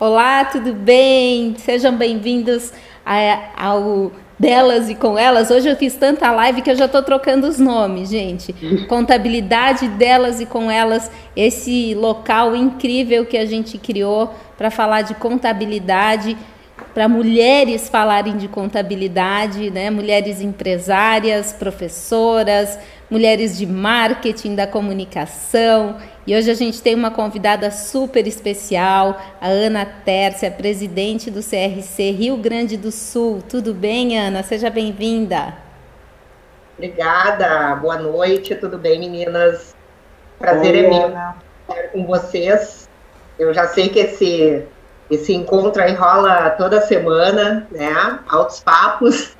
Olá, tudo bem? Sejam bem-vindos ao Delas e com Elas. Hoje eu fiz tanta live que eu já estou trocando os nomes, gente. Contabilidade delas e com elas, esse local incrível que a gente criou para falar de contabilidade para mulheres falarem de contabilidade, né? mulheres empresárias, professoras, mulheres de marketing, da comunicação. E hoje a gente tem uma convidada super especial, a Ana Tércia, presidente do CRC Rio Grande do Sul. Tudo bem, Ana? Seja bem-vinda. Obrigada, boa noite, tudo bem, meninas? Prazer Oi, é meu estar com vocês. Eu já sei que esse esse encontro aí rola toda semana, né? Altos papos.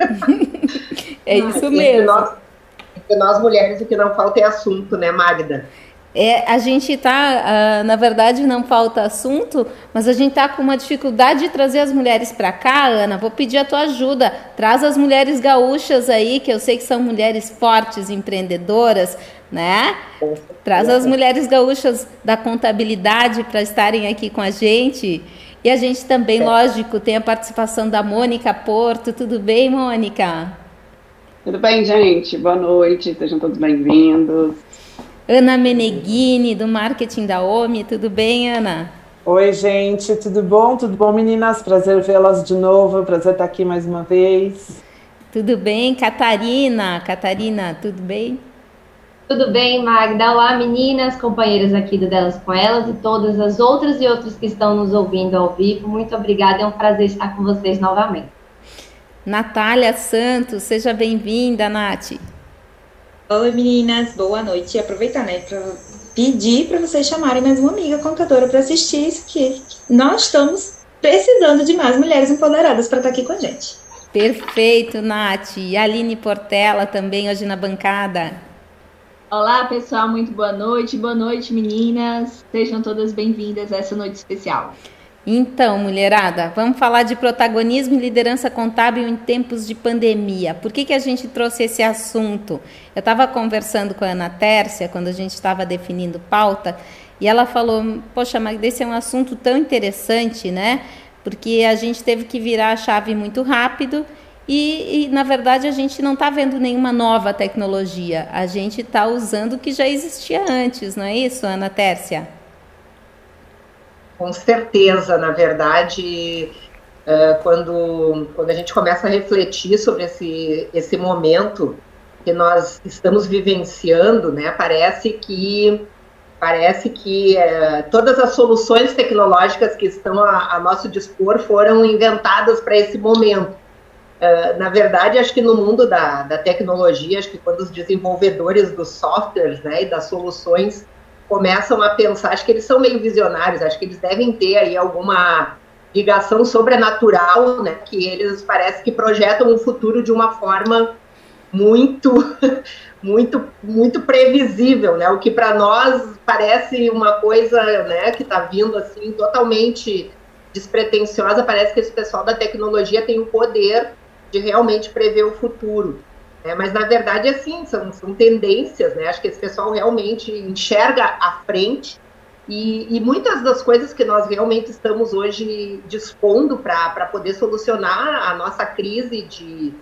é isso mesmo. Entre nós, entre nós mulheres, o que não falta é assunto, né, Magda? É, a gente está, uh, na verdade, não falta assunto, mas a gente está com uma dificuldade de trazer as mulheres para cá, Ana. Vou pedir a tua ajuda. Traz as mulheres gaúchas aí, que eu sei que são mulheres fortes, empreendedoras, né? Traz as mulheres gaúchas da contabilidade para estarem aqui com a gente. E a gente também, é. lógico, tem a participação da Mônica Porto. Tudo bem, Mônica? Tudo bem, gente? Boa noite, sejam todos bem-vindos. Ana Meneghini, do marketing da OMI. Tudo bem, Ana? Oi, gente, tudo bom? Tudo bom, meninas? Prazer vê-las de novo, prazer estar aqui mais uma vez. Tudo bem, Catarina? Catarina, tudo bem? Tudo bem, Magda? Olá, meninas, companheiras aqui do Delas com Elas e todas as outras e outros que estão nos ouvindo ao vivo. Muito obrigada, é um prazer estar com vocês novamente. Natália Santos, seja bem-vinda, Nath. Oi, meninas, boa noite. E aproveitar, né, para pedir para vocês chamarem mais uma amiga contadora para assistir isso aqui. Nós estamos precisando de mais mulheres empoderadas para estar aqui com a gente. Perfeito, Nath. E a Aline Portela também hoje na bancada. Olá, pessoal, muito boa noite. Boa noite, meninas. Sejam todas bem-vindas a essa noite especial. Então, mulherada, vamos falar de protagonismo e liderança contábil em tempos de pandemia. Por que, que a gente trouxe esse assunto? Eu estava conversando com a Ana Tércia quando a gente estava definindo pauta e ela falou: Poxa, mas esse é um assunto tão interessante, né? Porque a gente teve que virar a chave muito rápido e, e, na verdade, a gente não está vendo nenhuma nova tecnologia, a gente está usando o que já existia antes, não é isso, Ana Tércia? Com certeza, na verdade, quando, quando a gente começa a refletir sobre esse, esse momento que nós estamos vivenciando, né, parece que parece que é, todas as soluções tecnológicas que estão a, a nosso dispor foram inventadas para esse momento. Uh, na verdade, acho que no mundo da, da tecnologia, acho que quando os desenvolvedores dos softwares né, e das soluções começam a pensar, acho que eles são meio visionários, acho que eles devem ter aí alguma ligação sobrenatural, né, que eles parece que projetam um futuro de uma forma muito, muito, muito previsível, né, o que para nós parece uma coisa, né, que está vindo assim totalmente despretensiosa, parece que esse pessoal da tecnologia tem o poder de realmente prever o futuro. É, mas na verdade, assim, são, são tendências, né? Acho que esse pessoal realmente enxerga à frente e, e muitas das coisas que nós realmente estamos hoje dispondo para poder solucionar a nossa crise de,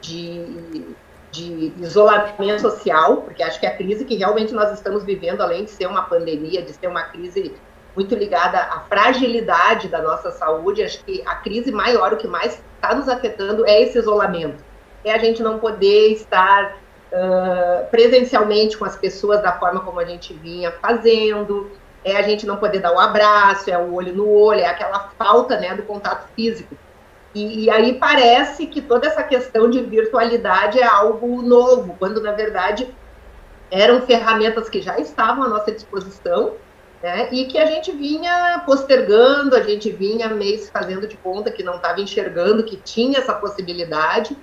de, de isolamento social, porque acho que a crise que realmente nós estamos vivendo, além de ser uma pandemia, de ser uma crise muito ligada à fragilidade da nossa saúde. Acho que a crise maior, o que mais está nos afetando é esse isolamento. É a gente não poder estar uh, presencialmente com as pessoas da forma como a gente vinha fazendo, é a gente não poder dar o um abraço, é o olho no olho, é aquela falta né, do contato físico. E, e, aí parece que toda essa questão de virtualidade é algo novo, quando na verdade eram ferramentas que já estavam à nossa disposição né? E que a gente vinha postergando, a gente vinha mês fazendo de conta que não estava enxergando que tinha essa possibilidade.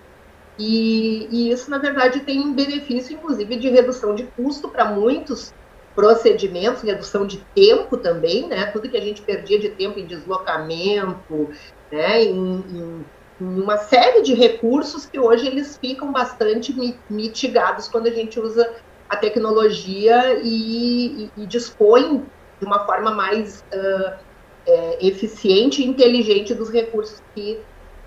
E, e, isso, na verdade, tem um benefício, inclusive, de redução de custo para muitos procedimentos, redução de tempo também, né? Tudo que a gente perdia de tempo em deslocamento, né? Em, em, uma série de recursos que hoje eles ficam bastante mitigados quando a gente usa a tecnologia e, e, e dispõe de uma forma mais uh, é, eficiente e inteligente dos recursos que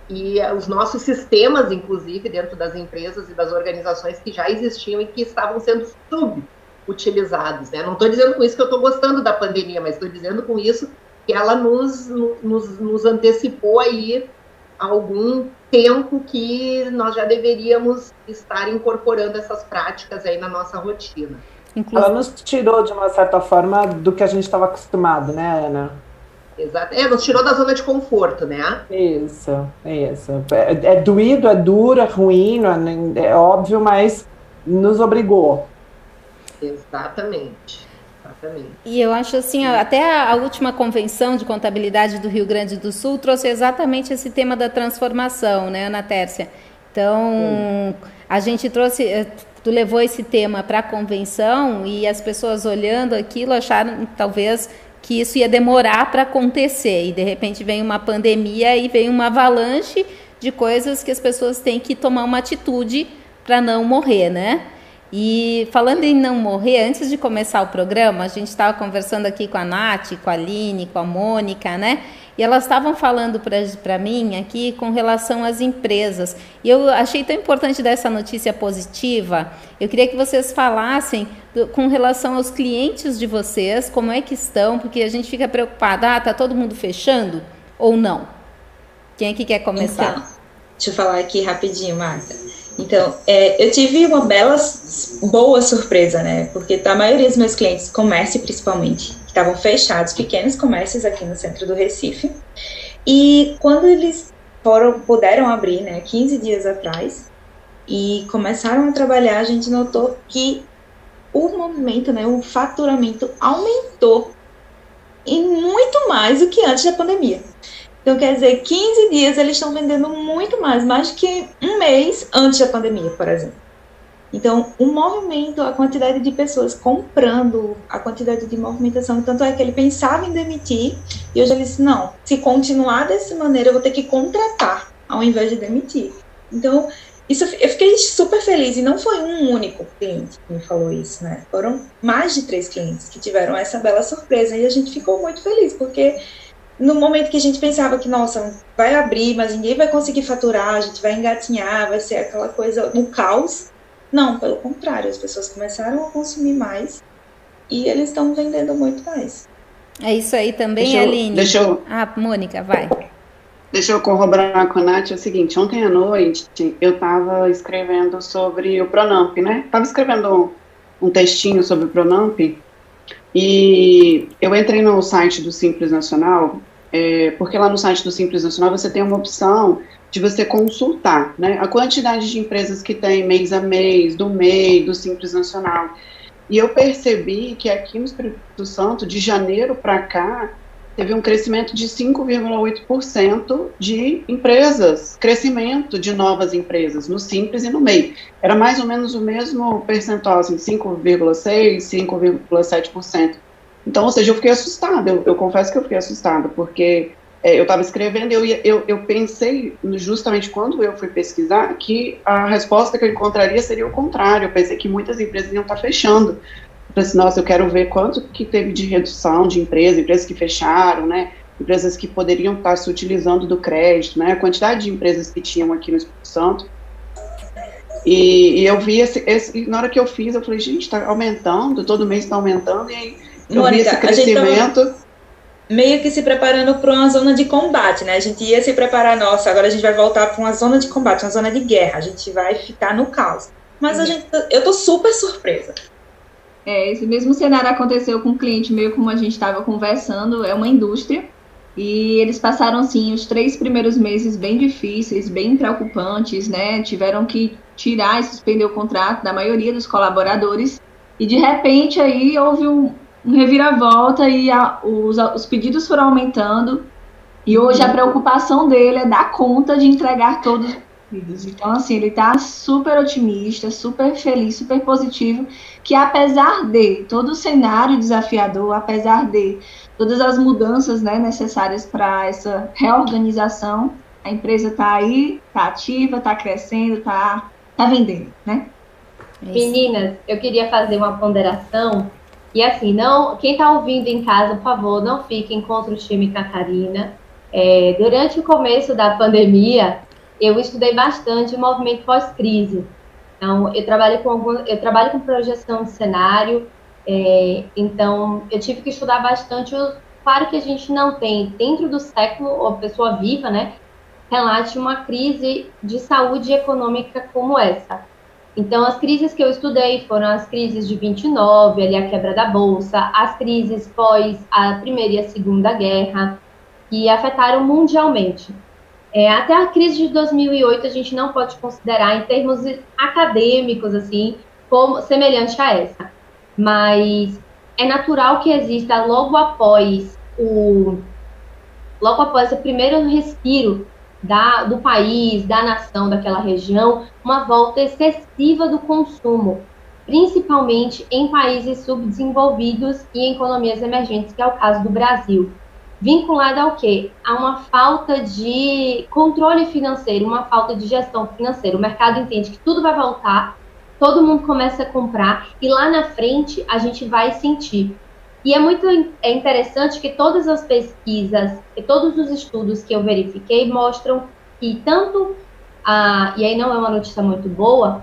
e os nossos sistemas, inclusive, dentro das empresas e das organizações que já existiam e que estavam sendo subutilizados. Né? Não estou dizendo com isso que eu estou gostando da pandemia, mas estou dizendo com isso que ela nos, nos, nos antecipou aí algum tempo que nós já deveríamos estar incorporando essas práticas aí na nossa rotina. Ela nos tirou, de uma certa forma, do que a gente estava acostumado, né, Ana? Exato. É, nos tirou da zona de conforto, né? Isso, isso. É, é doído, é duro, é ruim, é, é óbvio, mas nos obrigou. Exatamente. Exatamente. E eu acho assim, até a, última convenção de contabilidade do Rio Grande do Sul trouxe exatamente esse tema da transformação, né, Ana Tércia? Então, a gente trouxe, eh, tu levou esse tema para a convenção e as pessoas olhando aquilo acharam talvez que isso ia demorar para acontecer e de repente vem uma pandemia e vem uma avalanche de coisas que as pessoas têm que tomar uma atitude para não morrer, né? E falando em não morrer, antes de começar o programa, a gente estava conversando aqui com a Nath, com a Aline, com a Mônica, né? E elas estavam falando para mim aqui com relação às empresas. E eu achei tão importante dessa notícia positiva. Eu queria que vocês falassem do, com relação aos clientes de vocês, como é que estão, porque a gente fica preocupado, ah, tá todo mundo fechando ou não? Quem é que quer começar? Então, deixa eu falar aqui rapidinho, Marta. Então, é, eu tive uma bela, boa surpresa, né? Porque a maioria dos meus clientes, comércio principalmente, estavam fechados, pequenos comércios aqui no centro do Recife. E quando eles foram, puderam abrir, né, 15 dias atrás, e começaram a trabalhar, a gente notou que o movimento, né, o faturamento aumentou e muito mais do que antes da pandemia. Então, quer dizer, 15 dias eles estão vendendo muito mais, mais que um mês antes da pandemia, por exemplo. Então, o movimento, a quantidade de pessoas comprando, a quantidade de movimentação, tanto é que ele pensava em demitir, e hoje ele disse, não, se continuar dessa maneira, eu vou ter que contratar, ao invés de demitir. Então, isso, eu fiquei super feliz, e não foi um único cliente que me falou isso, né? Foram mais de três clientes que tiveram essa bela surpresa, e a gente ficou muito feliz, porque no momento que a gente pensava que, nossa, vai abrir, mas ninguém vai conseguir faturar, a gente vai engatinhar, vai ser aquela coisa no caos. Não, pelo contrário, as pessoas começaram a consumir mais e eles estão vendendo muito mais. É isso aí também, deixa eu, Aline. Deixa eu, ah, Mônica, vai. Deixa eu corroborar com a Nath é o seguinte, ontem à noite eu estava escrevendo sobre o Pronamp, né? Estava escrevendo um, um textinho sobre o Pronamp e eu entrei no site do Simples Nacional, é, porque lá no site do Simples Nacional você tem uma opção de você consultar né, a quantidade de empresas que tem mês a mês, do MEI, do Simples Nacional. E eu percebi que aqui no Espírito Santo, de janeiro para cá, teve um crescimento de 5,8% de empresas, crescimento de novas empresas, no Simples e no MEI. Era mais ou menos o mesmo percentual, assim, 5,6%, 5,7%. Então, ou seja, eu fiquei assustada, eu, eu confesso que eu fiquei assustada, porque é, eu estava escrevendo eu, eu, eu pensei, justamente quando eu fui pesquisar, que a resposta que eu encontraria seria o contrário. Eu pensei que muitas empresas iam estar fechando, falei assim, nossa, eu quero ver quanto que teve de redução de empresas, empresas que fecharam, né, empresas que poderiam estar se utilizando do crédito, né, a quantidade de empresas que tinham aqui no Espírito Santo. E, e eu vi esse, esse, na hora que eu fiz, eu falei, gente, está aumentando, todo mês está aumentando, e aí eu Mônica, vi esse crescimento meio que se preparando para uma zona de combate, né? A gente ia se preparar, nossa, agora a gente vai voltar para uma zona de combate, uma zona de guerra, a gente vai ficar no caos. Mas a uhum. gente, eu tô super surpresa. É, esse mesmo cenário aconteceu com um cliente meio como a gente estava conversando, é uma indústria, e eles passaram, assim, os três primeiros meses bem difíceis, bem preocupantes, né? Tiveram que tirar e suspender o contrato da maioria dos colaboradores, e de repente aí houve um, um reviravolta e a, os, os pedidos foram aumentando, e hoje a preocupação dele é dar conta de entregar todos então, assim, ele está super otimista, super feliz, super positivo, que apesar de todo o cenário desafiador, apesar de todas as mudanças né, necessárias para essa reorganização, a empresa está aí, está ativa, está crescendo, está tá vendendo, né? Meninas, eu queria fazer uma ponderação E assim, não, quem está ouvindo em casa, por favor, não fiquem contra o time Catarina. É, durante o começo da pandemia, eu estudei bastante o movimento pós-crise. Então, eu trabalho com algum, eu trabalho com projeção de cenário. É, então, eu tive que estudar bastante. Claro que a gente não tem dentro do século, ou pessoa viva, né, relate uma crise de saúde econômica como essa. Então, as crises que eu estudei foram as crises de 29, ali a quebra da bolsa, as crises pós a Primeira e a Segunda Guerra, que afetaram mundialmente. É, até a crise de 2008 a gente não pode considerar em termos acadêmicos assim como semelhante a essa, mas é natural que exista logo após o logo após o primeiro respiro da, do país, da nação, daquela região, uma volta excessiva do consumo, principalmente em países subdesenvolvidos e em economias emergentes, que é o caso do Brasil. Vinculada ao quê? A uma falta de controle financeiro, uma falta de gestão financeira. O mercado entende que tudo vai voltar, todo mundo começa a comprar e lá na frente a gente vai sentir. E é muito é interessante que todas as pesquisas e todos os estudos que eu verifiquei mostram que tanto a, e aí não é uma notícia muito boa,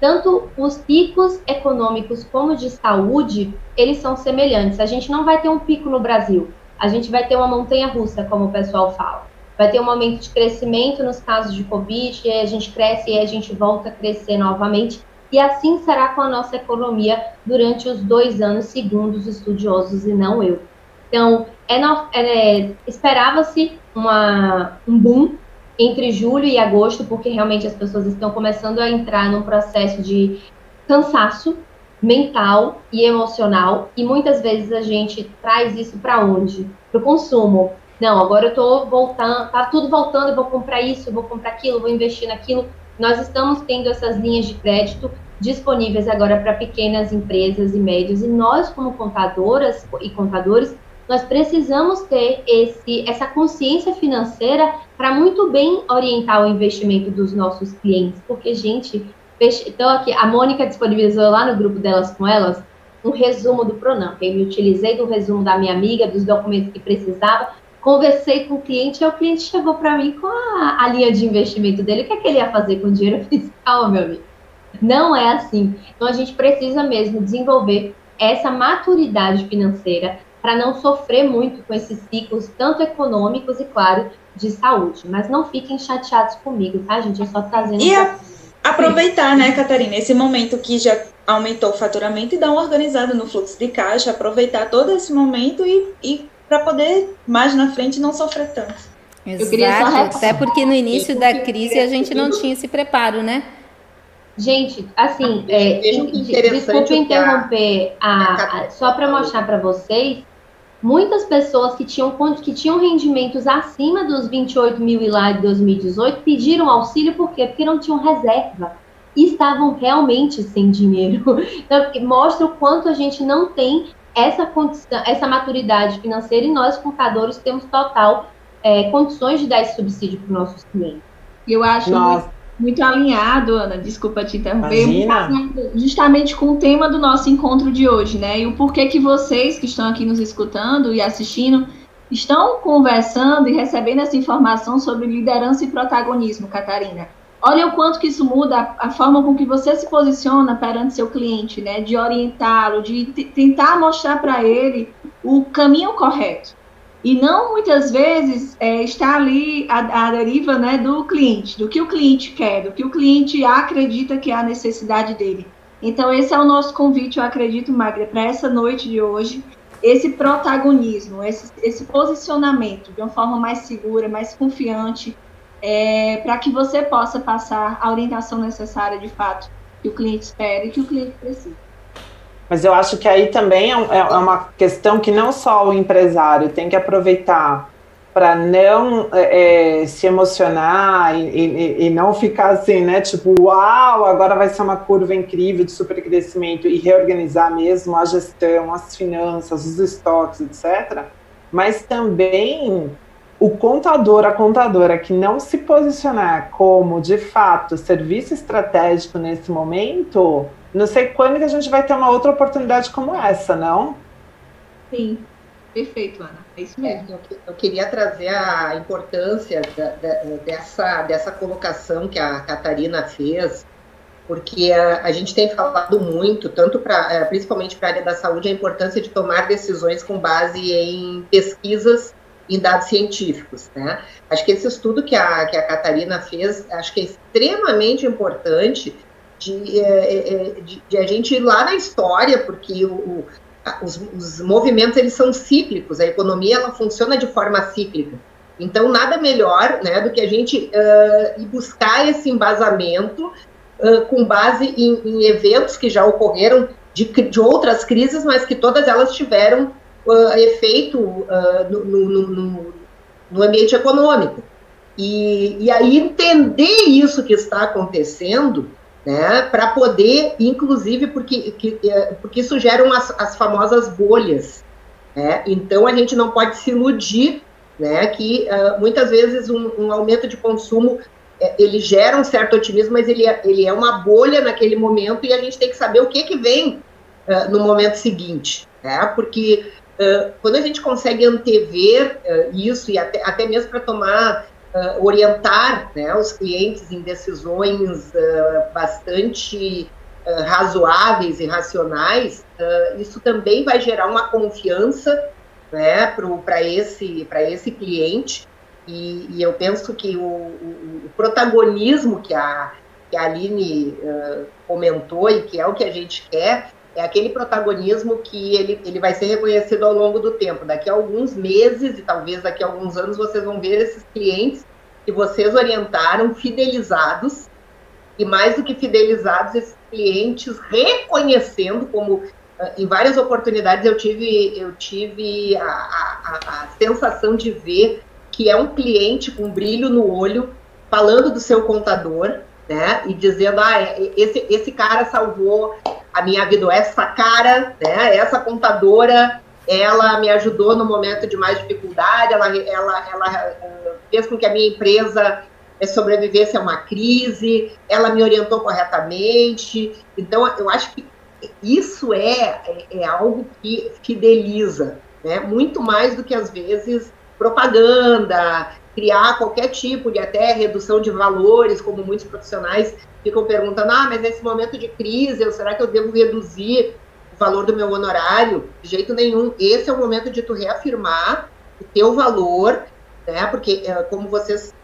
tanto os picos econômicos como de saúde, eles são semelhantes. A gente não vai ter um pico no Brasil, a gente vai ter uma montanha russa, como o pessoal fala. Vai ter um aumento de crescimento nos casos de Covid, e a gente cresce e a gente volta a crescer novamente. E assim será com a nossa economia durante os dois anos, segundo os estudiosos e não eu. Então, é, é, esperava-se um boom entre julho e agosto, porque realmente as pessoas estão começando a entrar num processo de cansaço mental e emocional, e muitas vezes a gente traz isso para onde? Para o consumo. Não, agora eu estou voltando, tá tudo voltando, eu vou comprar isso, vou comprar aquilo, vou investir naquilo. Nós estamos tendo essas linhas de crédito disponíveis agora para pequenas empresas e médias, e nós, como contadoras e contadores, nós precisamos ter esse, essa consciência financeira para muito bem orientar o investimento dos nossos clientes, porque, gente, então aqui, a Mônica disponibilizou lá no grupo delas com elas um resumo do Pronamp. Eu me utilizei do resumo da minha amiga, dos documentos que precisava, conversei com o cliente, e o cliente chegou para mim com a, a, linha de investimento dele. O que, é que ele ia fazer com o dinheiro fiscal, meu amigo? Não é assim. Então a gente precisa mesmo desenvolver essa maturidade financeira para não sofrer muito com esses ciclos, tanto econômicos e, claro, de saúde. Mas não fiquem chateados comigo, tá, gente? Eu só trazendo. E a, aproveitar, né, Catarina, esse momento que já aumentou o faturamento e dar uma organizada no fluxo de caixa, aproveitar todo esse momento e, e para poder mais na frente não sofrer tanto. Exato, até porque no início da crise a gente não tinha esse preparo, né? Gente, assim, é, desculpe interromper, a, a, só para mostrar para vocês, muitas pessoas que tinham, que tinham rendimentos acima dos 28 mil e lá de 2018 pediram auxílio, por quê? Porque não tinham reserva e estavam realmente sem dinheiro. Então, mostra o quanto a gente não tem essa condição, essa maturidade financeira e nós, contadores, temos total é, condições de dar esse subsídio para os nossos clientes. Eu acho Nossa muito alinhado, Ana, desculpa te interromper, justamente com o tema do nosso encontro de hoje, né? E o porquê que vocês que estão aqui nos escutando e assistindo estão conversando e recebendo essa informação sobre liderança e protagonismo, Catarina. Olha o quanto que isso muda a, a forma com que você se posiciona perante seu cliente, né? De orientá-lo, de tentar mostrar para ele o caminho correto e não muitas vezes é, está ali a, a, deriva né, do cliente, do que o cliente quer, do que o cliente acredita que é a necessidade dele. Então, esse é o nosso convite, eu acredito, Magda, para essa noite de hoje, esse protagonismo, esse, esse posicionamento de uma forma mais segura, mais confiante, é, para que você possa passar a orientação necessária de fato que o cliente espera e que o cliente precisa. Mas eu acho que aí também é, é, é uma questão que não só o empresário tem que aproveitar para não é, é, se emocionar e, e, e, não ficar assim, né? Tipo, uau, agora vai ser uma curva incrível de supercrescimento e reorganizar mesmo a gestão, as finanças, os estoques, etc. Mas também o contador, a contadora que não se posicionar como de fato serviço estratégico nesse momento, não sei quando que a gente vai ter uma outra oportunidade como essa, não? Sim, perfeito, Ana. É isso mesmo. É, eu, eu, queria trazer a importância da, da, dessa, dessa colocação que a Catarina fez, porque a, a gente tem falado muito, tanto para, é, principalmente para a área da saúde, a importância de tomar decisões com base em pesquisas em dados científicos, né? Acho que esse estudo que a, que a Catarina fez, acho que é extremamente importante de, é, é, de, de a gente ir lá na história, porque o, os, os, movimentos eles são cíclicos, a economia ela funciona de forma cíclica. Então, nada melhor né, do que a gente uh, ir buscar esse embasamento uh, com base em, em, eventos que já ocorreram de, de, outras crises, mas que todas elas tiveram uh, efeito no, no, no, no, ambiente econômico. E, e aí entender isso que está acontecendo né, para poder, inclusive, porque, que, é, porque isso geram as, as famosas bolhas. Né? Então, a gente não pode se iludir né, que uh, muitas vezes um, um, aumento de consumo é, ele gera um certo otimismo, mas ele é, ele é uma bolha naquele momento e a gente tem que saber o que, que vem uh, no momento seguinte. Né? Porque uh, quando a gente consegue antever isso e até, até mesmo para tomar uh, orientar né, os clientes em decisões uh, bastante uh, razoáveis e racionais, isso também vai gerar uma confiança né, para esse, esse cliente. E, e, eu penso que o, o, o, protagonismo que a, que a Aline comentou e que é o que a gente quer, é aquele protagonismo que ele, ele vai ser reconhecido ao longo do tempo. Daqui a alguns meses e talvez daqui a alguns anos vocês vão ver esses clientes que vocês orientaram fidelizados e mais do que fidelizados, esses clientes reconhecendo como ah, em várias oportunidades eu tive eu tive a, a, a sensação de ver que é um cliente com brilho no olho falando do seu contador né, e dizendo, ah, é, esse, esse cara salvou a minha vida, essa cara, né, essa contadora, ela me ajudou no momento de mais dificuldade, ela, ela, ela uh, fez com que a minha empresa eh, sobrevivesse a uma crise, ela me orientou corretamente, então eu acho que isso é, é, é algo que fideliza, né, muito mais do que às vezes propaganda, criar qualquer tipo de até redução de valores, como muitos profissionais ficam perguntando, ah, mas nesse momento de crise, será que eu devo reduzir o valor do meu honorário? De jeito nenhum. Esse é o momento de tu reafirmar o teu valor, né? Porque, é, como vocês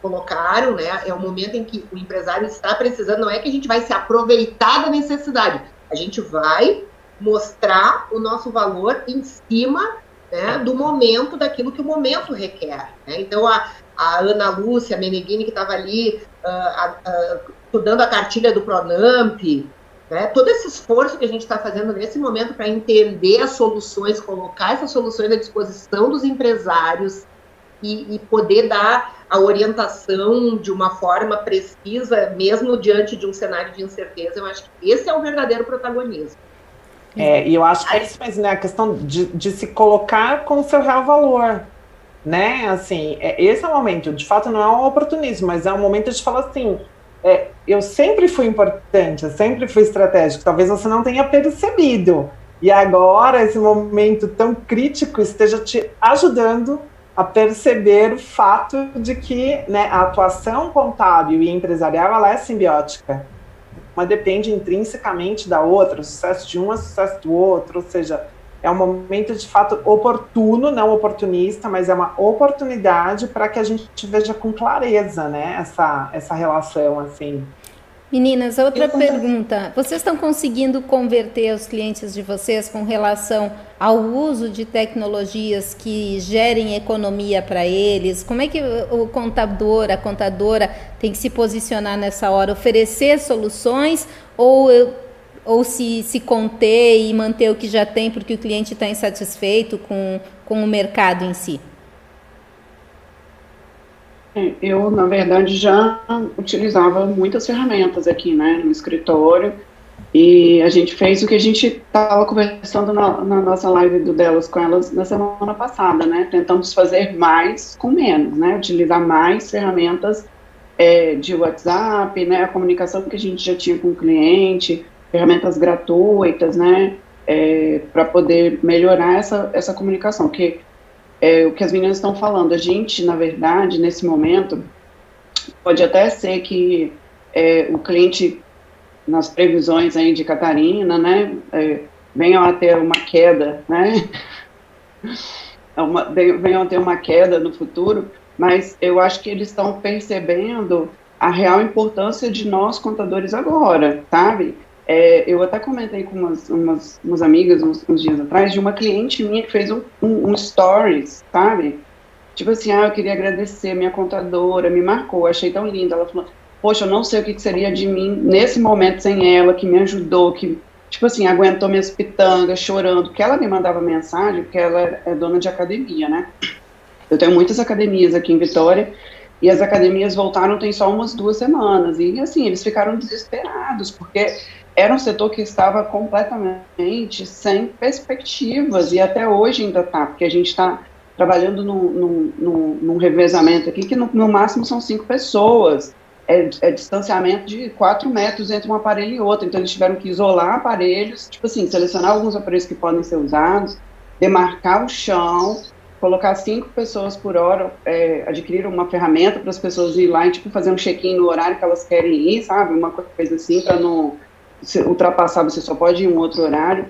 colocaram, né, é o momento em que o empresário está precisando, não é que a gente vai se aproveitar da necessidade, a gente vai mostrar o nosso valor em cima né, do momento, daquilo que o momento requer. Né? Então, a, a Ana Lúcia Meneghini, que estava ali uh, uh, estudando a cartilha do Pronamp, né, todo esse esforço que a gente está fazendo nesse momento para entender as soluções, colocar essas soluções à disposição dos empresários e, e poder dar a orientação de uma forma precisa, mesmo diante de um cenário de incerteza, eu acho que esse é o verdadeiro protagonismo. É, e eu acho que é isso mesmo, né? A questão de, de se colocar com o seu real valor. Né? Assim, é, esse é o momento. De fato, não é um oportunismo, mas é um momento de falar assim. É, eu sempre fui importante, eu sempre fui estratégico. Talvez você não tenha percebido. E agora, esse momento tão crítico esteja te ajudando a perceber o fato de que né, a atuação contábil e empresarial ela é simbiótica uma depende intrinsecamente da outra, o sucesso de um é sucesso do outro, ou seja, é um momento de fato oportuno, não oportunista, mas é uma oportunidade para que a gente veja com clareza, né, essa, essa relação, assim. Meninas, outra pergunta. Vocês estão conseguindo converter os clientes de vocês com relação ao uso de tecnologias que gerem economia para eles? Como é que o contador, a contadora tem que se posicionar nessa hora? Oferecer soluções ou, ou se, se conter e manter o que já tem porque o cliente está insatisfeito com, com o mercado em si? Eu, na verdade, já utilizava muitas ferramentas aqui, né, no escritório, e a gente fez o que a gente estava conversando na, na, nossa live do Delas com elas na semana passada, né, tentamos fazer mais com menos, né, utilizar mais ferramentas é, de WhatsApp, né, a comunicação que a gente já tinha com o cliente, ferramentas gratuitas, né, é, para poder melhorar essa, essa comunicação, porque é, o que as meninas estão falando, a gente, na verdade, nesse momento, pode até ser que é, o cliente, nas previsões aí de Catarina, né, é, venham a ter uma queda, né, uma, venham a ter uma queda no futuro, mas eu acho que eles estão percebendo a real importância de nós contadores agora, sabe? É, eu até comentei com umas, umas, umas amigas uns, uns, dias atrás de uma cliente minha que fez um, um, um, stories, sabe? Tipo assim, ah, eu queria agradecer minha contadora, me marcou, achei tão linda. Ela falou, poxa, eu não sei o que seria de mim nesse momento sem ela, que me ajudou, que, tipo assim, aguentou minhas pitangas, chorando, porque ela me mandava mensagem, porque ela é dona de academia, né? Eu tenho muitas academias aqui em Vitória, e as academias voltaram tem só umas duas semanas, e assim, eles ficaram desesperados, porque era um setor que estava completamente sem perspectivas, e até hoje ainda está, porque a gente está trabalhando num, num, num, num, revezamento aqui, que no, no máximo são cinco pessoas, é, é, distanciamento de quatro metros entre um aparelho e outro, então eles tiveram que isolar aparelhos, tipo assim, selecionar alguns aparelhos que podem ser usados, demarcar o chão, colocar cinco pessoas por hora, é, adquirir uma ferramenta para as pessoas ir lá e tipo fazer um check-in no horário que elas querem ir, sabe? Uma coisa assim para não ultrapassar, você só pode ir em um outro horário.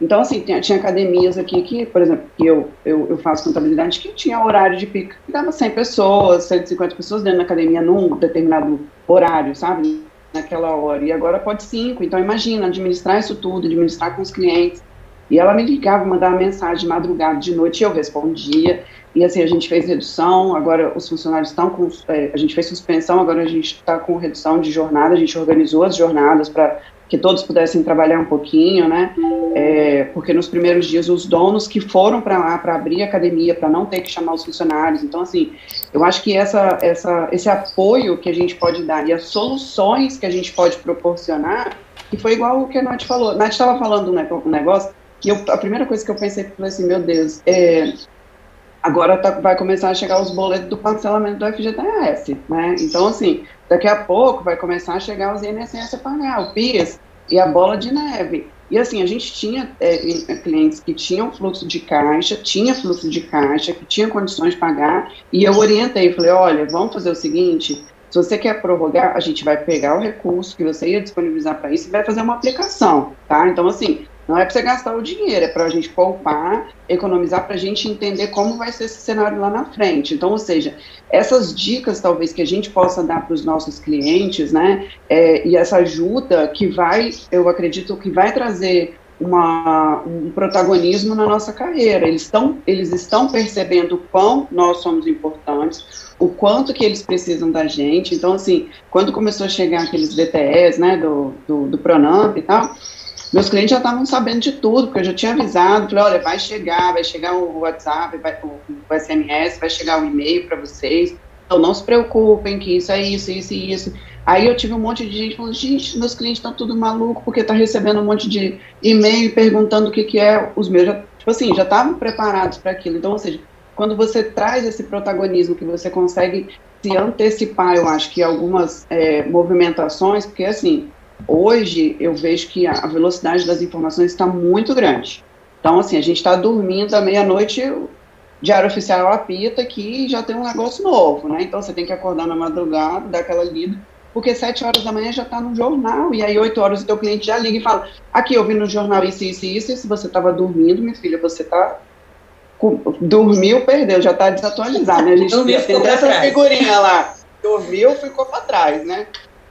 Então, assim, tinha, tinha, academias aqui que, por exemplo, que eu, eu, eu, faço contabilidade, que tinha horário de pico que dava 100 pessoas, 150 pessoas dentro da academia num determinado horário, sabe? Naquela hora. E agora pode cinco. Então, imagina, administrar isso tudo, administrar com os clientes. E ela me ligava, mandava mensagem de madrugada, de noite, eu respondia. E assim, a gente fez redução, agora os funcionários estão com. É, a gente fez suspensão, agora a gente está com redução de jornada, a gente organizou as jornadas para que todos pudessem trabalhar um pouquinho, né? É, porque nos primeiros dias os donos que foram para lá para abrir a academia, para não ter que chamar os funcionários. Então, assim, eu acho que essa, essa, esse apoio que a gente pode dar e as soluções que a gente pode proporcionar, que foi igual o que a Nath falou. A Nath estava falando um negócio que eu, a primeira coisa que eu pensei foi assim, meu Deus, é, agora tá, vai começar a chegar os boletos do parcelamento do FGTS, né? Então, assim, daqui a pouco vai começar a chegar os INSS a pagar, o PIS e a bola de neve. E assim, a gente tinha é, clientes que tinham fluxo de caixa, tinha fluxo de caixa, que tinha condições de pagar, e eu orientei, falei, olha, vamos fazer o seguinte, se você quer prorrogar, a gente vai pegar o recurso que você ia disponibilizar para isso e vai fazer uma aplicação, tá? Então, assim, não é para você gastar o dinheiro, é para a gente poupar, economizar, para a gente entender como vai ser esse cenário lá na frente. Então, ou seja, essas dicas talvez que a gente possa dar para os nossos clientes, né, é, e essa ajuda que vai, eu acredito que vai trazer uma, um protagonismo na nossa carreira. Eles estão, eles estão percebendo o quão nós somos importantes, o quanto que eles precisam da gente. Então, assim, quando começou a chegar aqueles DTS, né, do, do, do Pronamp e tal, meus clientes já estavam sabendo de tudo, porque eu já tinha avisado, falei, olha, vai chegar, vai chegar o WhatsApp, vai, o, SMS, vai chegar o e-mail para vocês, então não se preocupem que isso é isso, isso e isso. Aí eu tive um monte de gente falando, gente, meus clientes estão tudo maluco, porque está recebendo um monte de e-mail perguntando o que, que é, os meus, já, tipo assim, já estavam preparados para aquilo, então, ou seja, quando você traz esse protagonismo, que você consegue se antecipar, eu acho que algumas é, movimentações, porque assim, hoje eu vejo que a velocidade das informações está muito grande. Então, assim, a gente está dormindo à meia-noite, o diário oficial apita que já tem um negócio novo, né? Então, você tem que acordar na madrugada, dar aquela lida, porque sete horas da manhã já está no jornal, e aí oito horas o teu cliente já liga e fala, aqui, eu vi no jornal isso, isso e isso, e se você estava dormindo, minha filha, você está dormiu, perdeu, já está desatualizado, né? A gente dormiu, tem essa figurinha lá, dormiu, ficou para trás, né?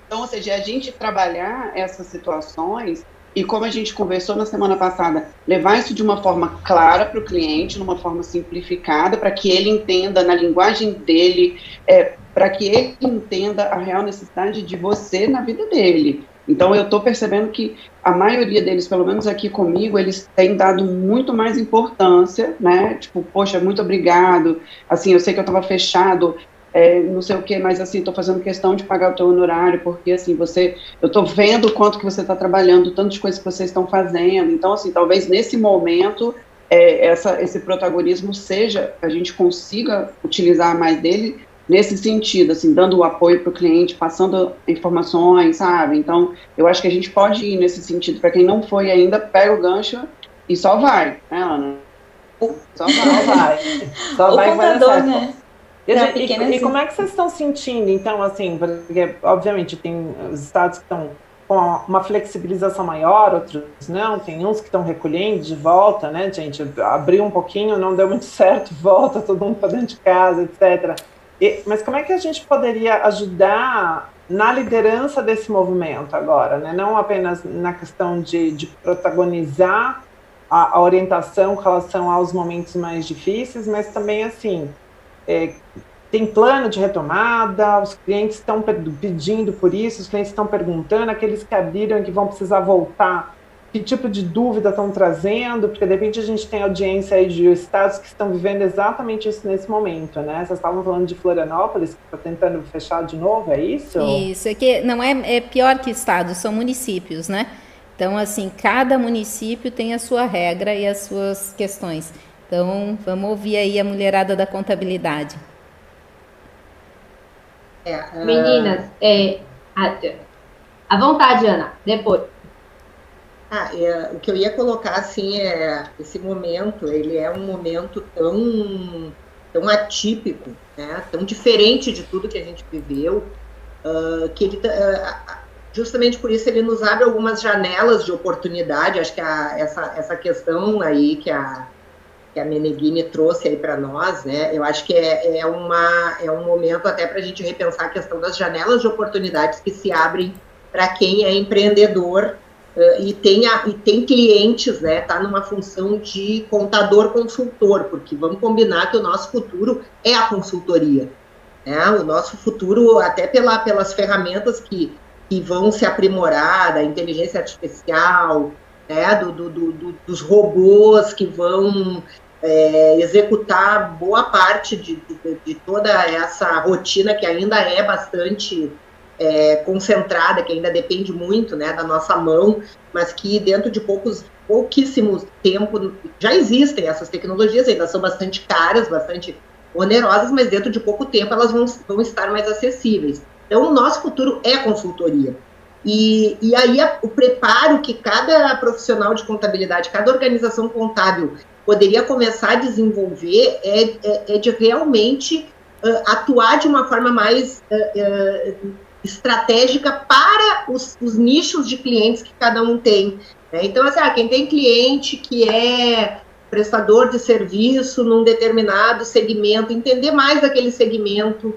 Então, ou seja, a gente trabalhar essas situações e como a gente conversou na semana passada, levar isso de uma forma clara para o cliente, numa forma simplificada, para que ele entenda na linguagem dele, é, para que ele entenda a real necessidade de você na vida dele. Então eu estou percebendo que a maioria deles, pelo menos aqui comigo, eles têm dado muito mais importância, né? Tipo, poxa, muito obrigado. Assim, eu sei que eu estava fechado, é, não sei o que, mas assim, estou fazendo questão de pagar o teu honorário, porque assim, você, eu estou vendo o quanto que você está trabalhando, tantas coisas que vocês estão fazendo, então assim, talvez nesse momento é, essa, esse protagonismo seja, a gente consiga utilizar mais dele nesse sentido, assim, dando o apoio para o cliente, passando informações, sabe? Então, eu acho que a gente pode ir nesse sentido. Para quem não foi ainda, pega o gancho e só vai, né, Ana? Só vai, só vai. Só o vai contador, né? E, e- como é que vocês estão sentindo, então, assim, porque, obviamente, tem os estados que estão com uma flexibilização maior, outros não, tem uns que estão recolhendo de volta, né, gente? Abriu um pouquinho, não deu muito certo, volta todo mundo para dentro de casa, etc. E- mas como é que a gente poderia ajudar na liderança desse movimento agora, né? Não apenas na questão de, de protagonizar a, a orientação com relação aos momentos mais difíceis, mas também, assim, é, tem plano de retomada, os clientes estão pe- pedindo por isso, os clientes estão perguntando, aqueles que abriram que vão precisar voltar, que tipo de dúvida estão trazendo, porque de repente a gente tem audiência aí de estados que estão vivendo exatamente isso nesse momento, né? Vocês estavam falando de Florianópolis, que está tentando fechar de novo, é isso? Isso, é que não é, é pior que estados, são municípios, né? Então, assim, cada município tem a sua regra e as suas questões. Então, vamos ouvir aí a mulherada da contabilidade. É, ah, Meninas, é, a, à vontade, Ana, depois. Ah, é, o que eu ia colocar assim é esse momento, ele é um momento tão, tão atípico, né? Tão diferente de tudo que a gente viveu, ah, que ele, ah, justamente por isso ele nos abre algumas janelas de oportunidade. Acho que a- essa, essa questão aí que a que a Meneghini trouxe aí para nós, né? Eu acho que é, é, uma, é um momento até para a gente repensar a questão das janelas de oportunidades que se abrem para quem é empreendedor eh, e tem, a- e tem clientes, né? Tá numa função de contador consultor, porque vamos combinar que o nosso futuro é a consultoria. Né? O nosso futuro, até pela, pelas ferramentas que, que vão se aprimorar, da inteligência artificial, né? do, do- do- dos robôs que vão é, executar boa parte de, de, de toda essa rotina que ainda é bastante é, concentrada, que ainda depende muito né, da nossa mão, mas que dentro de poucos, pouquíssimos tempo já existem essas tecnologias, ainda são bastante caras, bastante onerosas, mas dentro de pouco tempo elas vão, vão estar mais acessíveis. Então, o nosso futuro é consultoria. E, e aí, a- o preparo que cada profissional de contabilidade, cada organização contábil poderia começar a desenvolver é, é, é de realmente ah, atuar de uma forma mais ah, ah, estratégica para os, os nichos de clientes que cada um tem. né? Então, assim, ah, quem tem cliente que é prestador de serviço num determinado segmento, entender mais daquele segmento,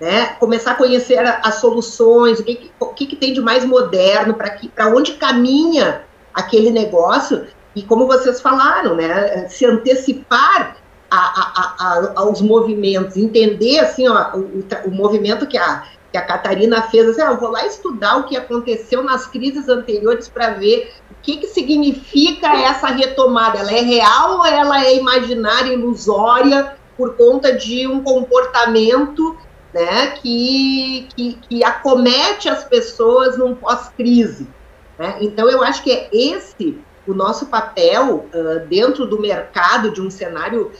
né? começar a conhecer as soluções, o que, que, o que, que tem de mais moderno, para onde caminha aquele negócio, e como vocês falaram, né? se antecipar a- a- a- aos movimentos, entender assim, ó, o, o movimento que a, que a Catarina fez, assim, ah, eu vou lá estudar o que aconteceu nas crises anteriores para ver o que, que significa essa retomada. Ela é real ou ela é imaginária, ilusória, por conta de um comportamento né, que, que, que acomete as pessoas num pós-crise. né? Então, eu acho que é esse o nosso papel ah, dentro do mercado, de um cenário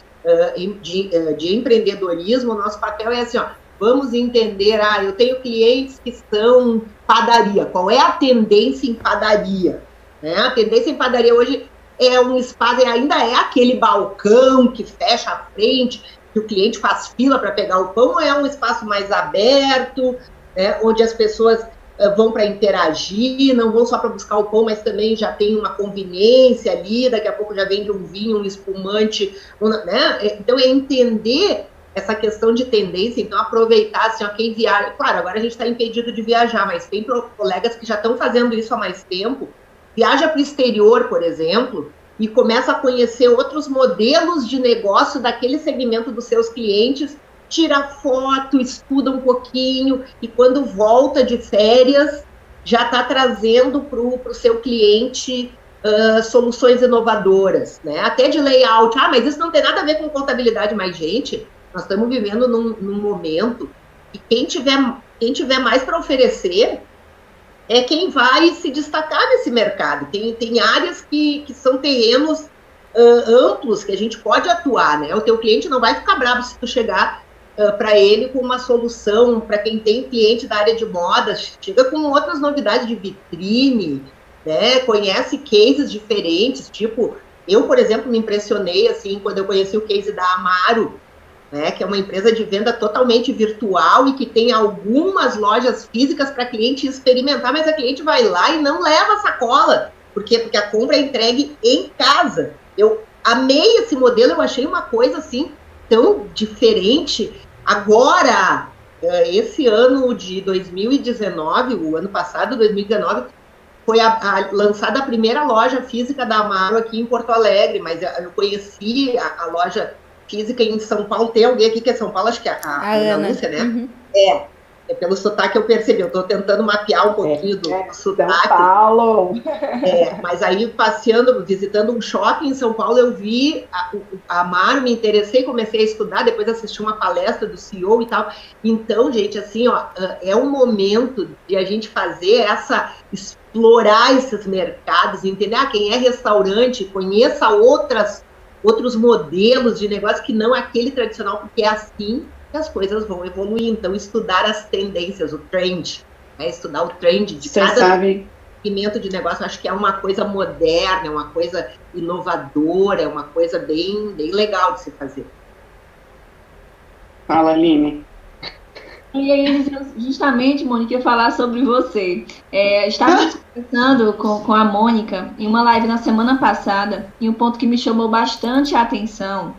em- de, ah, de empreendedorismo, o nosso papel é assim, ó, vamos entender, ah, eu tenho clientes que são padaria, qual é a tendência em padaria? Né? A tendência em padaria hoje é um espaço, ainda é aquele balcão que fecha a frente, que o cliente faz fila para pegar o pão, ou é um espaço mais aberto, né, onde as pessoas vão para interagir, não vão só para buscar o pão, mas também já tem uma conveniência ali, daqui a pouco já vende um vinho, um espumante, um, né? É, Então é entender essa questão de tendência, então aproveitar assim, ó, quem viaja. Claro, agora a gente está impedido de viajar, mas tem colegas que já estão fazendo isso há mais tempo. Viaja para o exterior, por exemplo, e começa a conhecer outros modelos de negócio daquele segmento dos seus clientes, tira foto, estuda um pouquinho, e quando volta de férias, já está trazendo para o seu cliente ah, soluções inovadoras, né? Até de layout. Ah, mas isso não tem nada a ver com contabilidade, mas, gente, nós estamos vivendo num, num momento que quem tiver, quem tiver mais para oferecer é quem vai se destacar nesse mercado. Tem, tem áreas que, que são terrenos ah, amplos que a gente pode atuar, né? O teu cliente não vai ficar bravo se tu chegar uh, para ele com uma solução para quem tem cliente da área de modas, chega com outras novidades de vitrine, né? Conhece cases diferentes, tipo, eu, por exemplo, me impressionei assim quando eu conheci o case da Amaro, né, que é uma empresa de venda totalmente virtual e que tem algumas lojas físicas para cliente experimentar, mas a cliente vai lá e não leva sacola. Por quê? Porque a compra é entregue em casa. Eu amei esse modelo, eu achei uma coisa assim tão diferente. Agora, eh, esse ano de 2019, o ano passado, 2019, foi a, a, lançada a primeira loja física da Amaro aqui em Porto Alegre, mas eu conheci a, a loja física em São Paulo. Tem alguém aqui que é São Paulo, acho que é a, a Ana Lúcia, né? Uhum. É. É pelo sotaque eu percebi, eu estou tentando mapear um pouquinho é, do, é, sotaque. São Paulo! É, mas aí passeando, visitando um shopping em São Paulo, eu vi a, a Mar, me interessei, comecei a estudar, depois assisti uma palestra do CEO e tal. Então, gente, assim, ó, é um momento de a gente fazer essa, explorar esses mercados, entender ah, quem é restaurante, conheça outras outros modelos de negócio que não aquele tradicional, porque é assim que as coisas vão evoluir. Então, estudar as tendências, o trend, né? estudar o trend de Você cada sabe. segmento de negócio, acho que é uma coisa moderna, é uma coisa inovadora, é uma coisa bem, bem legal de se fazer. Fala, Aline. E aí, justamente, Mônica, ia falar sobre você. É, estava conversando com, com a Mônica em uma live na semana passada, e um ponto que me chamou bastante a atenção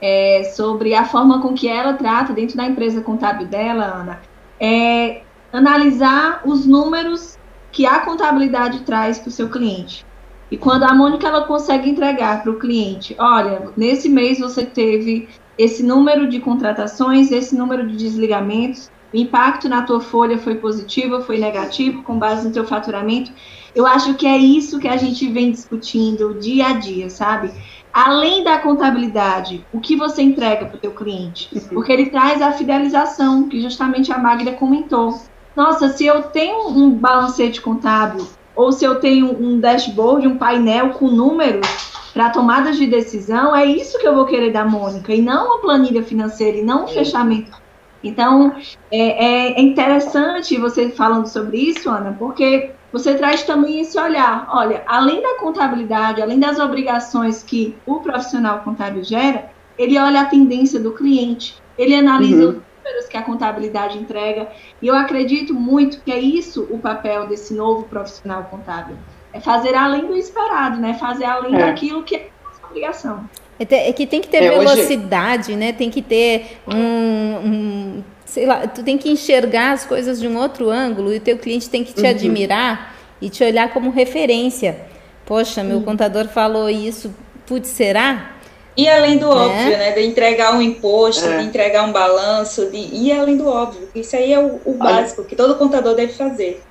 é sobre a forma com que ela trata dentro da empresa contábil dela, Ana, é analisar os números que a contabilidade traz para o seu cliente. E quando a Mônica ela consegue entregar para o cliente, olha, nesse mês você teve esse número de contratações, esse número de desligamentos, o impacto na tua folha foi positivo, foi negativo, com base no teu faturamento. Eu acho que é isso que a gente vem discutindo dia a dia, sabe? Além da contabilidade, o que você entrega para o teu cliente? Uhum. Porque ele traz a fidelização, que justamente a Magda comentou. Nossa, se eu tenho um balancete contábil, ou se eu tenho um dashboard, um painel com números para tomadas de decisão, é isso que eu vou querer da Mônica, e não uma planilha financeira, e não um fechamento então, é, é, interessante você falando sobre isso, Ana, porque você traz também esse olhar. Olha, além da contabilidade, além das obrigações que o profissional contábil gera, ele olha a tendência do cliente, ele analisa uhum. os números que a contabilidade entrega, e eu acredito muito que é isso o papel desse novo profissional contábil. É fazer além do esperado, né? Fazer além é. daquilo que é a nossa obrigação. É, é que tem que ter é, velocidade, hoje... né? Tem que ter um, um, sei lá, tu tem que enxergar as coisas de um outro ângulo e o teu cliente tem que te uhum. admirar e te olhar como referência. Poxa, meu uhum. contador falou isso, putz, será? E além do é. óbvio, né? De entregar um imposto, é. de entregar um balanço, de ir além do óbvio. Isso aí é o, o básico que todo contador deve fazer.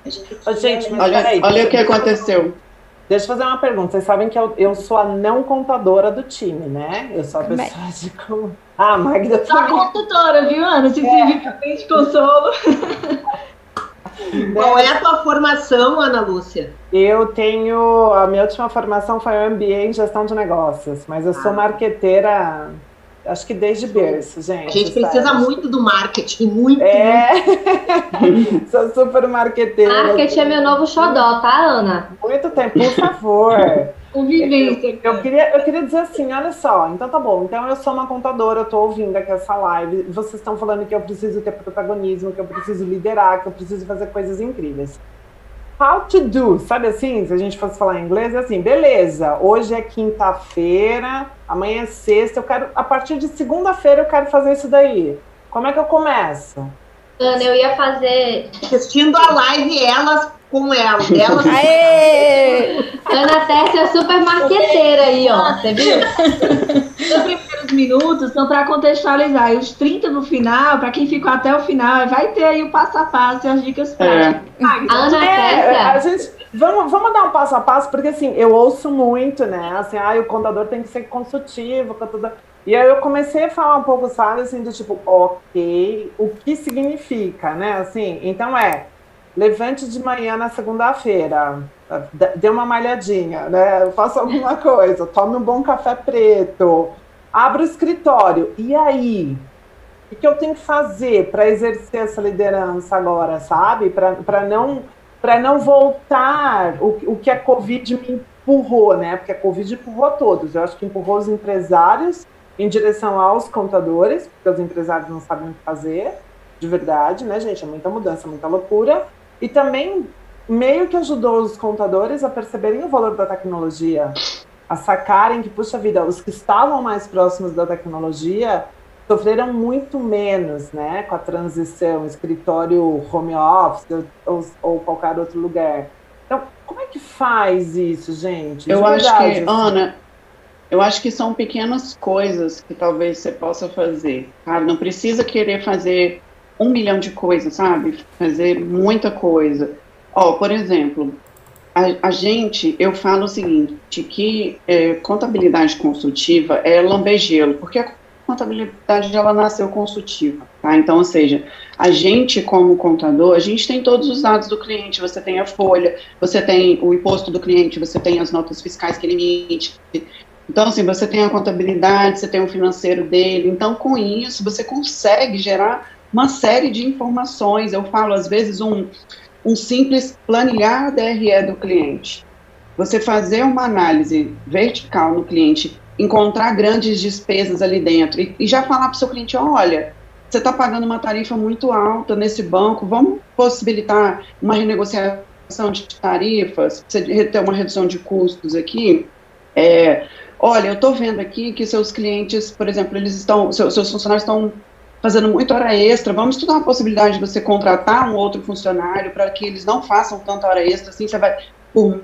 A gente, gente olha, olha o que aconteceu. Deixa eu fazer uma pergunta. Vocês sabem que eu, eu sou a não contadora do time, né? Eu sou a pessoa de como. Ah, a Magda também. Só consultora, viu, Ana? Se é. de consolo. Qual é a tua formação, Ana Lúcia? Eu tenho. A minha última formação foi o MBA em gestão de negócios, mas eu sou ah. marqueteira Acho que desde berço, gente. A gente precisa sabe? muito do marketing, muito. É. Sou super marqueteira. Marketing é meu novo xodó, tá, Ana? Muito tempo, por favor. Convivência. Eu, eu, queria, eu queria dizer assim, olha só, então tá bom. Então eu sou uma contadora, eu tô ouvindo aqui essa live. Vocês estão falando que eu preciso ter protagonismo, que eu preciso liderar, que eu preciso fazer coisas incríveis how to do, sabe assim? Se a gente fosse falar em inglês, é assim, beleza, hoje é quinta-feira, amanhã é sexta, eu quero, a partir de segunda-feira eu quero fazer isso daí. Como é que eu começo? Ana, eu ia fazer. Assistindo a live, elas com ela. Elas... Aê! Ana Tércia é super marqueteira aí, ó. Você viu? Os primeiros minutos são para contextualizar. E os 30 no final, para quem ficou até o final, vai ter aí o passo a passo e as dicas é. práticas. É. Ana é, gente, vamos, vamos dar um passo a passo, porque assim, eu ouço muito, né? Assim, ah, o contador tem que ser consultivo, contador... E aí eu comecei a falar um pouco, sabe, assim, do tipo, ok, o que significa, né? Assim, então é levante de manhã na segunda-feira, dê uma malhadinha, né? Faça alguma coisa, tome um bom café preto, abra o escritório. E aí? o que eu tenho que fazer para exercer essa liderança agora, sabe? Para não, não voltar o, o que a Covid me empurrou, né? Porque a Covid empurrou todos. Eu acho que empurrou os empresários em direção aos contadores, porque os empresários não sabem o que fazer, de verdade, né, gente? É muita mudança, muita loucura. E também meio que ajudou os contadores a perceberem o valor da tecnologia, a sacarem que, puxa vida, os que estavam mais próximos da tecnologia sofreram muito menos, né, com a transição, escritório home office ou, ou qualquer outro lugar. Então, como é que faz isso, gente? De eu verdade, acho que, assim. Ana, eu acho que são pequenas coisas que talvez você possa fazer, sabe? Não precisa querer fazer um milhão de coisas, sabe? Fazer muita coisa. Ó, por exemplo, a, a gente, eu falo o seguinte, que é, contabilidade consultiva é lambegelo, porque a contabilidade ela nasceu consultiva, tá? Então, ou seja, a gente como contador, a gente tem todos os dados do cliente, você tem a folha, você tem o imposto do cliente, você tem as notas fiscais que ele emite. Então, assim, você tem a contabilidade, você tem o financeiro dele. Então, com isso, você consegue gerar uma série de informações. Eu falo, às vezes, um, um simples planilhar DRE do cliente. Você fazer uma análise vertical no cliente, encontrar grandes despesas ali dentro e, e já falar para o seu cliente: olha, você está pagando uma tarifa muito alta nesse banco, vamos possibilitar uma renegociação de tarifas, você ter uma redução de custos aqui. É, olha, eu estou vendo aqui que seus clientes, por exemplo, eles estão, seus, seus funcionários estão fazendo muito hora extra, vamos estudar a possibilidade de você contratar um outro funcionário para que eles não façam tanta hora extra, assim você vai, por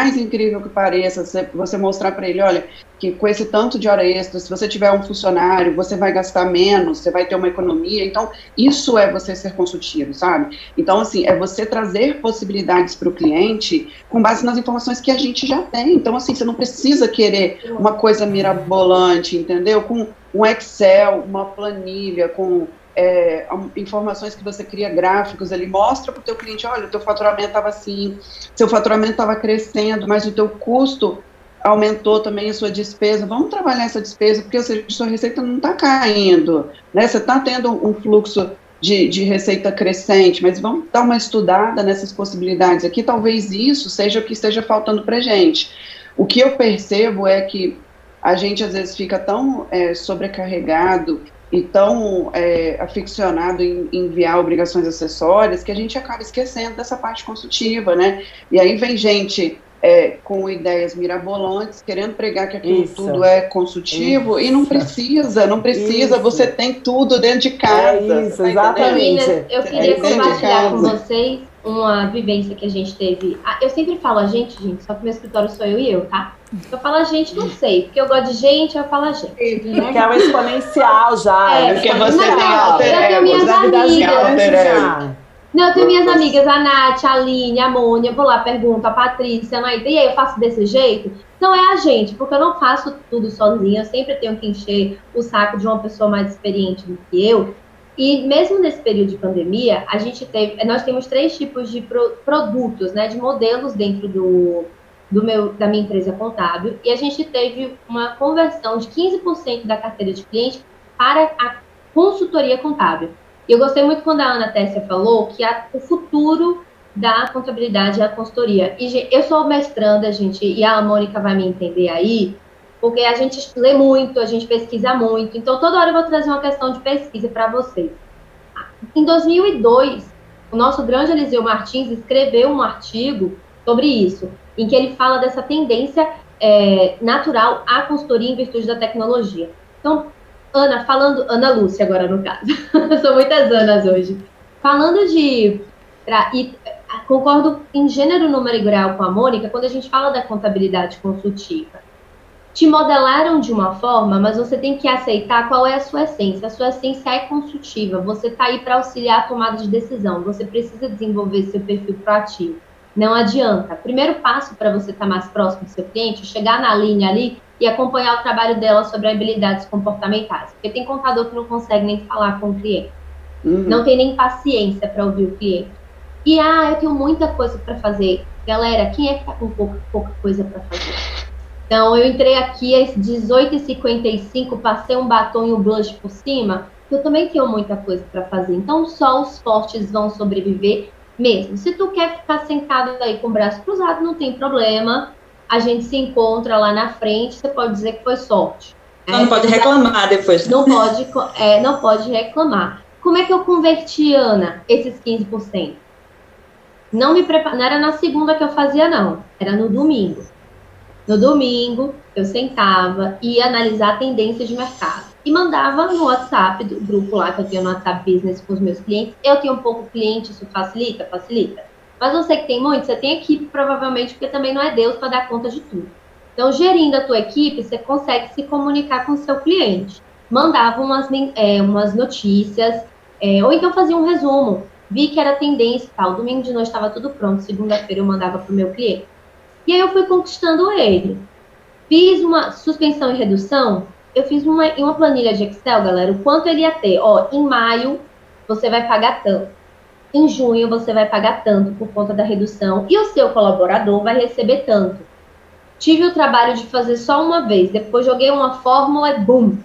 mais incrível que pareça, você mostrar para ele, olha, que com esse tanto de hora extra, se você tiver um funcionário, você vai gastar menos, você vai ter uma economia. Então, isso é você ser consultivo, sabe? Então, assim, é você trazer possibilidades para o cliente com base nas informações que a gente já tem. Então, assim, você não precisa querer uma coisa mirabolante, entendeu? Com um Excel, uma planilha, com é, informações que você cria gráficos ali, mostra para o teu cliente, olha, o teu faturamento estava assim, seu faturamento estava crescendo, mas o teu custo aumentou também a sua despesa, vamos trabalhar essa despesa, porque seja, a sua receita não está caindo, né? Você está tendo um fluxo de, de, receita crescente, mas vamos dar uma estudada nessas possibilidades aqui, talvez isso seja o que esteja faltando para gente. O que eu percebo é que a gente às vezes fica tão é, sobrecarregado e tão é, aficionado em enviar obrigações acessórias que a gente acaba esquecendo dessa parte consultiva, né? E aí vem gente é, com ideias mirabolantes, querendo pregar que aquilo Isso. tudo é consultivo, Isso. e não precisa, não precisa, Isso. você tem tudo dentro de casa. É isso, tá exatamente. Meninas, eu queria compartilhar com vocês uma vivência que a gente teve. Ah, eu sempre falo a gente, gente, só que meu escritório sou eu e eu, tá? Eu falo a gente, não sei, porque eu gosto de gente, eu falo a gente. Né? Que é o exponencial já. É, porque você tem alter Eu tenho minhas amigas. Não, eu tenho minhas amigas, a Nath, a Aline, a Mônia, vou lá, pergunto, a Patrícia, a Naita, e aí, eu faço desse jeito? Não é a gente, porque eu não faço tudo sozinha, eu sempre tenho que encher o saco de uma pessoa mais experiente do que eu. E mesmo nesse período de pandemia, a gente teve, nós temos três tipos de pro, produtos, né, de modelos dentro do, do meu, da minha empresa contábil, e a gente teve uma conversão de 15% da carteira de cliente para a consultoria contábil. E eu gostei muito quando a Ana Tessia falou que a, o futuro da contabilidade é a consultoria. E eu sou mestranda, gente, e a Mônica vai me entender aí, porque a gente lê muito, a gente pesquisa muito. Então, toda hora eu vou trazer uma questão de pesquisa para vocês. Em 2002, o nosso grande Eliseu Martins escreveu um artigo sobre isso, em que ele fala dessa tendência é, natural à consultoria em virtude da tecnologia. Então, Ana, falando, Ana Lúcia agora no caso, são muitas Anas hoje. Falando de, pra, e, concordo em gênero, número e grau com a Mônica, quando a gente fala da contabilidade consultiva. Te modelaram de uma forma, mas você tem que aceitar qual é a sua essência. A sua essência é consultiva, você está aí para auxiliar a tomada de decisão, você precisa desenvolver seu perfil proativo. Não adianta. Primeiro passo para você estar tá mais próximo do seu cliente, chegar na linha ali e acompanhar o trabalho dela sobre habilidades comportamentais. Porque tem contador que não consegue nem falar com o cliente. Uhum. Não tem nem paciência para ouvir o cliente. E, ah, eu tenho muita coisa para fazer. Galera, quem é que tá com pouca, pouca coisa para fazer? Então, eu entrei aqui às 18h55, passei um batom e um blush por cima. eu também tenho muita coisa para fazer. Então, só os fortes vão sobreviver mesmo. Se tu quer ficar sentado aí com o braço cruzado, não tem problema. A gente se encontra lá na frente, você pode dizer que foi sorte. Não, não pode reclamar depois. Não pode, é, não pode reclamar. Como é que eu converti, Ana, esses 15%? Não me prepara, não era na segunda que eu fazia, não. Era no domingo. No domingo, eu sentava e ia analisar a tendência de mercado. E mandava no WhatsApp, do grupo lá que eu tenho no WhatsApp Business com os meus clientes. Eu tenho um pouco cliente, isso facilita? Facilita. Mas sei que tem muito, você tem equipe provavelmente, porque também não é Deus para dar conta de tudo. Então, gerindo a tua equipe, você consegue se comunicar com o seu cliente. Mandava umas, é, umas notícias, é, ou então fazia um resumo. Vi que era tendência e tal. Domingo de noite estava tudo pronto. Segunda-feira eu mandava para o meu cliente. E aí eu fui conquistando ele. Fiz uma suspensão e redução. Eu fiz uma, em uma planilha de Excel, galera, o quanto ele ia ter. Ó, em maio você vai pagar tanto. Em junho você vai pagar tanto por conta da redução. E o seu colaborador vai receber tanto. Tive o trabalho de fazer só uma vez, depois joguei uma fórmula e boom!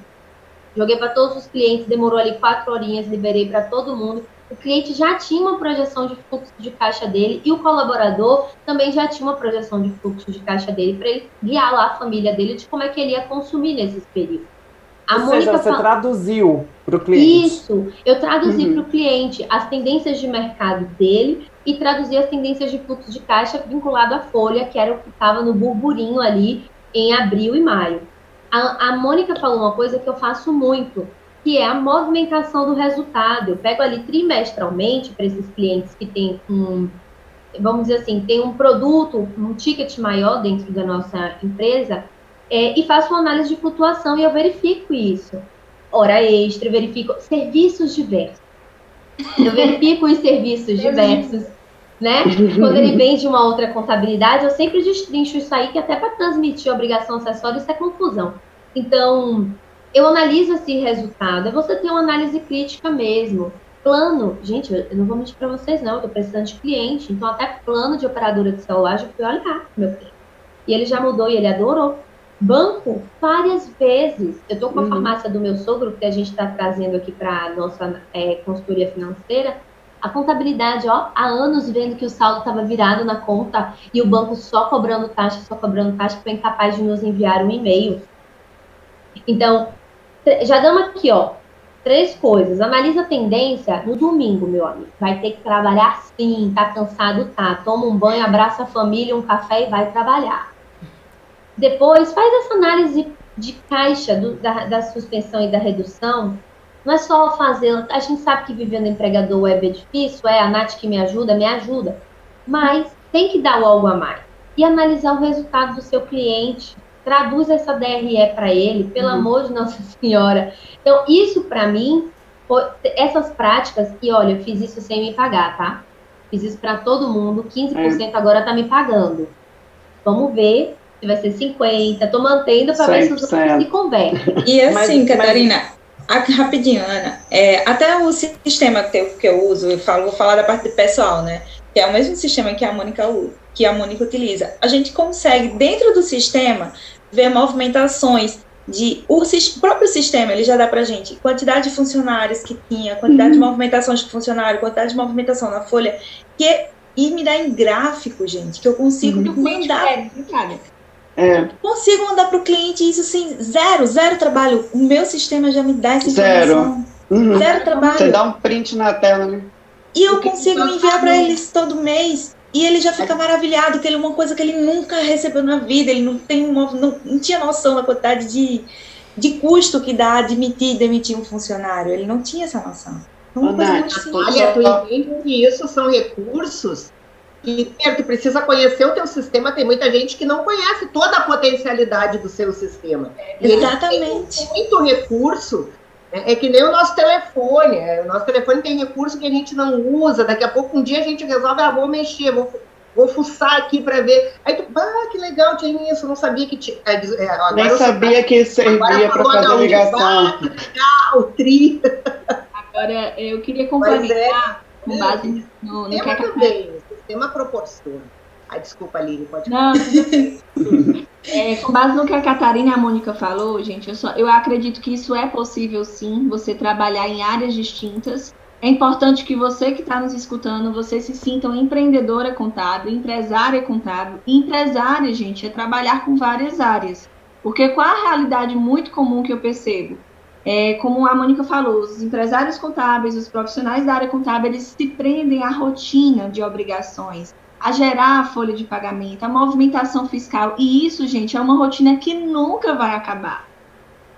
Joguei para todos os clientes, demorou ali quatro horinhas, liberei para todo mundo. O cliente já tinha uma projeção de fluxo de caixa dele e o colaborador também já tinha uma projeção de fluxo de caixa dele para ele guiar lá a família dele de como é que ele ia consumir nesses períodos. A Ou Mônica seja, você fala... traduziu para o cliente. Isso, eu traduzi uhum. para o cliente as tendências de mercado dele e traduzir as tendências de fluxo de caixa vinculado à folha, que era o que estava no burburinho ali em abril e maio. A, a Mônica falou uma coisa que eu faço muito, que é a movimentação do resultado. Eu pego ali trimestralmente para esses clientes que têm um, vamos dizer assim, tem um produto, um ticket maior dentro da nossa empresa, é, e faço uma análise de flutuação e eu verifico isso. Hora extra, verifico serviços diversos. Eu verifico os serviços diversos né? Quando ele vem de uma outra contabilidade, eu sempre destrincho isso aí, que até para transmitir obrigação acessória, isso é confusão. Então, eu analiso esse resultado. É você ter uma análise crítica mesmo. Plano, gente, eu não vou mentir para vocês, não, eu tô precisando de cliente. Então, até plano de operadora de celular, já fui olhar, meu filho. E ele já mudou e ele adorou. Banco, várias vezes. Eu tô com a uhum. farmácia do meu sogro, que a gente está trazendo aqui para nossa é, consultoria financeira a contabilidade, ó, há anos vendo que o saldo estava virado na conta e o banco só cobrando taxa, só cobrando taxa, foi incapaz de nos enviar um e-mail. Então, já damos aqui, ó, três coisas. Analisa a tendência no domingo, meu amigo. Vai ter que trabalhar sim, tá cansado, tá. Toma um banho, abraça a família, um café e vai trabalhar. Depois, faz essa análise de caixa do, da, da suspensão e da redução não é só fazer. A gente sabe que viver no empregador web é difícil, é a Nath que me ajuda, me ajuda. Mas tem que dar algo a mais. E analisar o resultado do seu cliente. Traduz essa DRE para ele, pelo uhum. amor de Nossa Senhora. Então, isso para mim, essas práticas, e olha, eu fiz isso sem me pagar, tá? Fiz isso para todo mundo, 15% é. agora tá me pagando. Vamos ver se vai ser 50%, tô mantendo para ver se os outros se convertem. E assim, mas, Catarina, mas Aqui, rapidinho, Ana. É, até o sistema que eu, que eu uso, eu falo, vou falar da parte pessoal, né? Que é o mesmo sistema que a Mônica que a Mônica utiliza. A gente consegue, dentro do sistema, ver movimentações de o próprio sistema, ele já dá pra gente quantidade de funcionários que tinha, quantidade uhum. de movimentações de funcionário, quantidade de movimentação na folha, que e me dá em gráfico, gente, que eu consigo uhum. mandar. É, é. Consigo mandar para o cliente isso assim, zero, zero trabalho. O meu sistema já me dá essa informação. Zero. Uhum. Zero trabalho. Você dá um print na tela, né? E eu consigo enviar para eles todo mês. E ele já fica é. maravilhado, que ele é uma coisa que ele nunca recebeu na vida. Ele não tem uma, não, não tinha noção da quantidade de, de custo que dá admitir e demitir um funcionário. Ele não tinha essa noção. É uma coisa muito simples. Olha, tu entende que isso são recursos e tu precisa conhecer o teu sistema. Tem muita gente que não conhece toda a potencialidade do seu sistema. Exatamente. Tem muito recurso. Né? É que nem o nosso telefone. É, o nosso telefone tem recurso que a gente não usa. Daqui a pouco, um dia a gente resolve, ah, vou mexer, vou, vou fuçar aqui para ver. Aí tu, ah, que legal, tinha isso, não sabia que tinha. É, é Nem sabia que servia para fazer ligação. Ah, legal, tri. Agora, eu queria compartilhar é, com base no, no que a também sistema proporciona. Ai, desculpa, Lili, pode Não, É, com base no que a Catarina e a Mônica falou, gente, eu, só, eu acredito que isso é possível sim, você trabalhar em áreas distintas. É importante que você que está nos escutando, você se sinta uma empreendedora contábil, empresária contábil. Empresária, gente, é trabalhar com várias áreas. Porque qual a realidade muito comum que eu percebo? É, como a Mônica falou, os empresários contábeis, os profissionais da área contábil, eles se prendem à rotina de obrigações, a gerar a folha de pagamento, a movimentação fiscal. E isso, gente, é uma rotina que nunca vai acabar.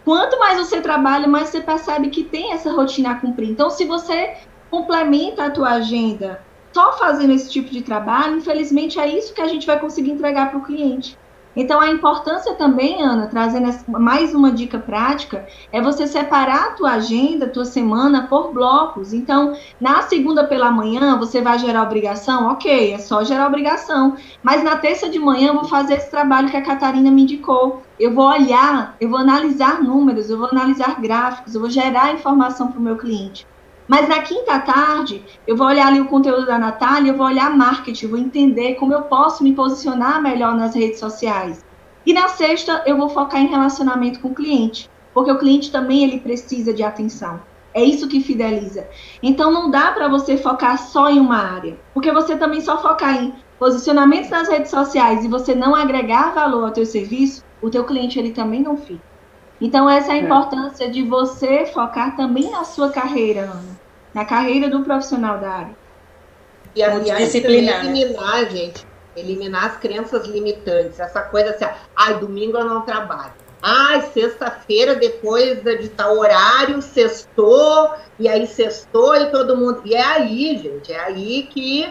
Quanto mais você trabalha, mais você percebe que tem essa rotina a cumprir. Então, se você complementa a tua agenda só fazendo esse tipo de trabalho, infelizmente é isso que a gente vai conseguir entregar para o cliente. Então, a importância também, Ana, trazendo mais uma dica prática, é você separar a tua agenda, a tua semana por blocos. Então, na segunda pela manhã, você vai gerar obrigação? Ok, é só gerar obrigação. Mas na terça de manhã, eu vou fazer esse trabalho que a Catarina me indicou. Eu vou olhar, eu vou analisar números, eu vou analisar gráficos, eu vou gerar informação para o meu cliente. Mas na quinta tarde, eu vou olhar ali o conteúdo da Natália, eu vou olhar marketing, vou entender como eu posso me posicionar melhor nas redes sociais. E na sexta, eu vou focar em relacionamento com o cliente, porque o cliente também ele precisa de atenção. É isso que fideliza. Então não dá para você focar só em uma área, porque você também só focar em posicionamentos nas redes sociais e você não agregar valor ao teu serviço, o teu cliente ele também não fica. Então, essa é a é. importância de você focar também na sua carreira, Ana, na carreira do profissional da área. E, aliás, eliminar, gente, eliminar as crenças limitantes. Essa coisa assim, ai, domingo eu não trabalho. Ai, sexta-feira, depois de tal horário, sextou, e aí sextou e todo mundo. E é aí, gente, é aí que,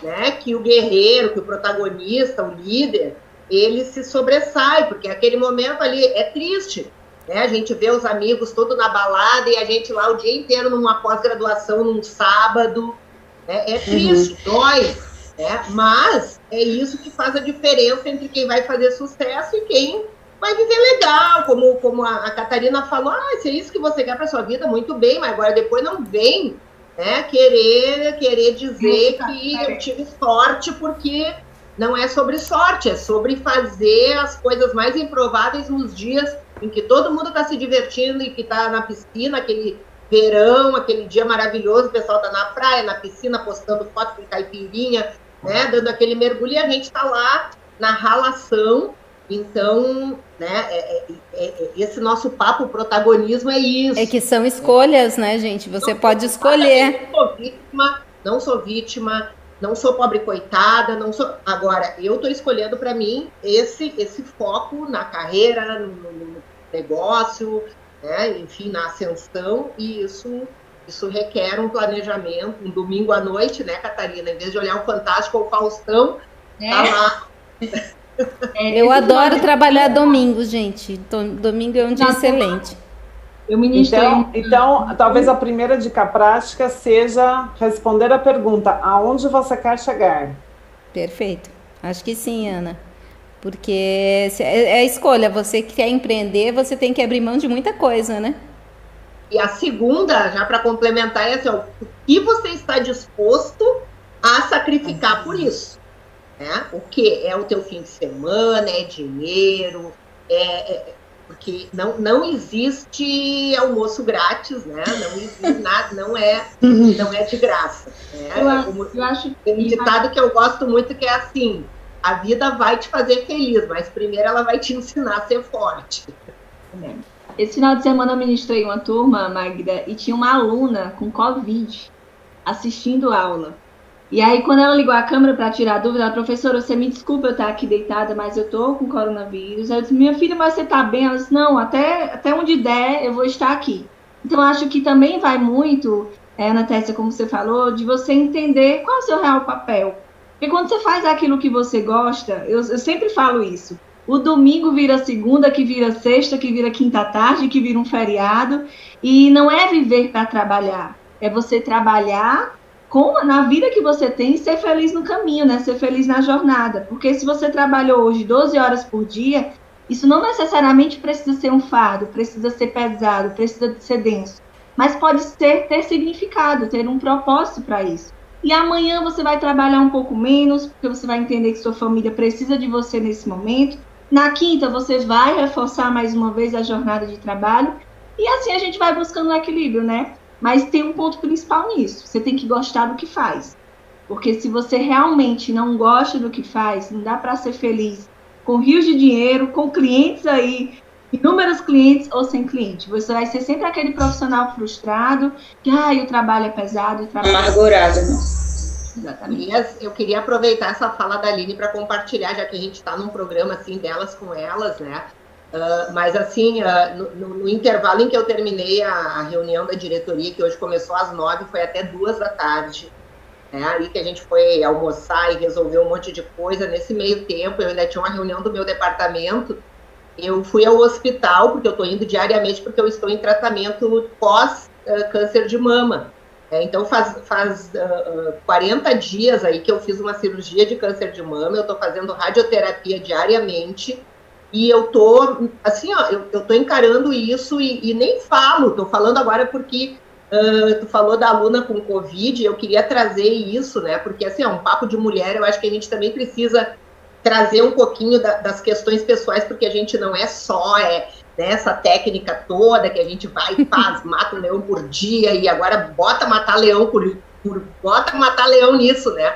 né, que o guerreiro, que o protagonista, o líder, ele se sobressai, porque aquele momento ali é triste. Né? A gente vê os amigos todos na balada e a gente lá o dia inteiro numa pós-graduação, num sábado. Né? É triste, uhum. dói. Né? Mas é isso que faz a diferença entre quem vai fazer sucesso e quem vai viver legal. Como, como a, a Catarina falou, ah, se é isso que você quer para sua vida, muito bem, mas agora depois não vem né, querer, querer dizer que eu tive sorte porque não é sobre sorte, é sobre fazer as coisas mais improváveis nos dias em que todo mundo está se divertindo e que está na piscina, aquele verão, aquele dia maravilhoso, o pessoal está na praia, na piscina, postando foto com caipirinha, né, dando aquele mergulho, e a gente está lá na ralação. Então, né, é, é, é, é, esse nosso papo, o protagonismo é isso. É que são escolhas, né, gente? Você não pode escolher. Não sou vítima, não sou vítima, não sou pobre coitada, não sou. Agora, eu estou escolhendo para mim esse esse foco na carreira, no, no negócio, né? enfim, na ascensão, e isso isso requer um planejamento, um domingo à noite, né, Catarina? Em vez de olhar o Fantástico ou o Faustão, é. tá lá. É, eu adoro trabalhar domingo, gente. Domingo é um dia excelente. Eu ministrei. Então, então, talvez a primeira dica prática seja responder a pergunta: aonde você quer chegar? Perfeito. Acho que sim, Ana. Porque é, é a escolha. Você que quer empreender, você tem que abrir mão de muita coisa, né? E a segunda, já para complementar, é assim: ó, o que você está disposto a sacrificar por isso? Né? O que? É o teu fim de semana, é dinheiro, é, é porque não, não existe almoço grátis, né? Não existe nada, não é, não é de graça. Né? Eu, eu acho Tem um ditado que eu gosto muito que é assim: a vida vai te fazer feliz, mas primeiro ela vai te ensinar a ser forte. Esse final de semana eu ministrei uma turma, Magda, e tinha uma aluna com Covid assistindo aula. E aí, quando ela ligou a câmera para tirar a dúvida, a professora, você me desculpa eu estar aqui deitada, mas eu tô com coronavírus. Eu disse, minha filha, mas você tá bem? Ela disse, não, até, até onde der, eu vou estar aqui. Então, acho que também vai muito, é, Ana Tessa, como você falou, de você entender qual é o seu real papel. Porque quando você faz aquilo que você gosta, eu, eu sempre falo isso. O domingo vira segunda, que vira sexta, que vira quinta tarde, que vira um feriado. E não é viver para trabalhar. É você trabalhar com, na vida que você tem, ser feliz no caminho, né? Ser feliz na jornada. Porque se você trabalhou hoje 12 horas por dia, isso não necessariamente precisa ser um fardo, precisa ser pesado, precisa ser denso. Mas pode ser ter significado, ter um propósito para isso. E amanhã você vai trabalhar um pouco menos, porque você vai entender que sua família precisa de você nesse momento. Na quinta, você vai reforçar mais uma vez a jornada de trabalho. E assim a gente vai buscando o equilíbrio, né? Mas tem um ponto principal nisso: você tem que gostar do que faz. Porque se você realmente não gosta do que faz, não dá para ser feliz com rios de dinheiro, com clientes aí, inúmeros clientes ou sem cliente. Você vai ser sempre aquele profissional frustrado, que ah, o trabalho é pesado, o trabalho Amargurado, né? Exatamente. Eu queria aproveitar essa fala da Aline para compartilhar, já que a gente está num programa assim delas com elas, né? Uh, mas assim, uh, no, no, intervalo em que eu terminei a, a, reunião da diretoria, que hoje começou às nove, foi até duas da tarde. Né? Aí que a gente foi almoçar e resolver um monte de coisa. Nesse meio tempo, eu ainda tinha uma reunião do meu departamento. Eu fui ao hospital, porque eu estou indo diariamente, porque eu estou em tratamento pós uh, câncer de mama. É, então faz, faz uh, uh, 40 dias aí que eu fiz uma cirurgia de câncer de mama, eu estou fazendo radioterapia diariamente e eu tô assim, ó, eu, eu tô encarando isso e, e nem falo, tô falando agora porque uh, tu falou da aluna com Covid, eu queria trazer isso, né? Porque assim, é um papo de mulher, eu acho que a gente também precisa trazer um pouquinho da, das questões pessoais, porque a gente não é só é, né, essa técnica toda que a gente vai e faz, mata leão por dia e agora bota matar leão por, por bota matar leão nisso, né?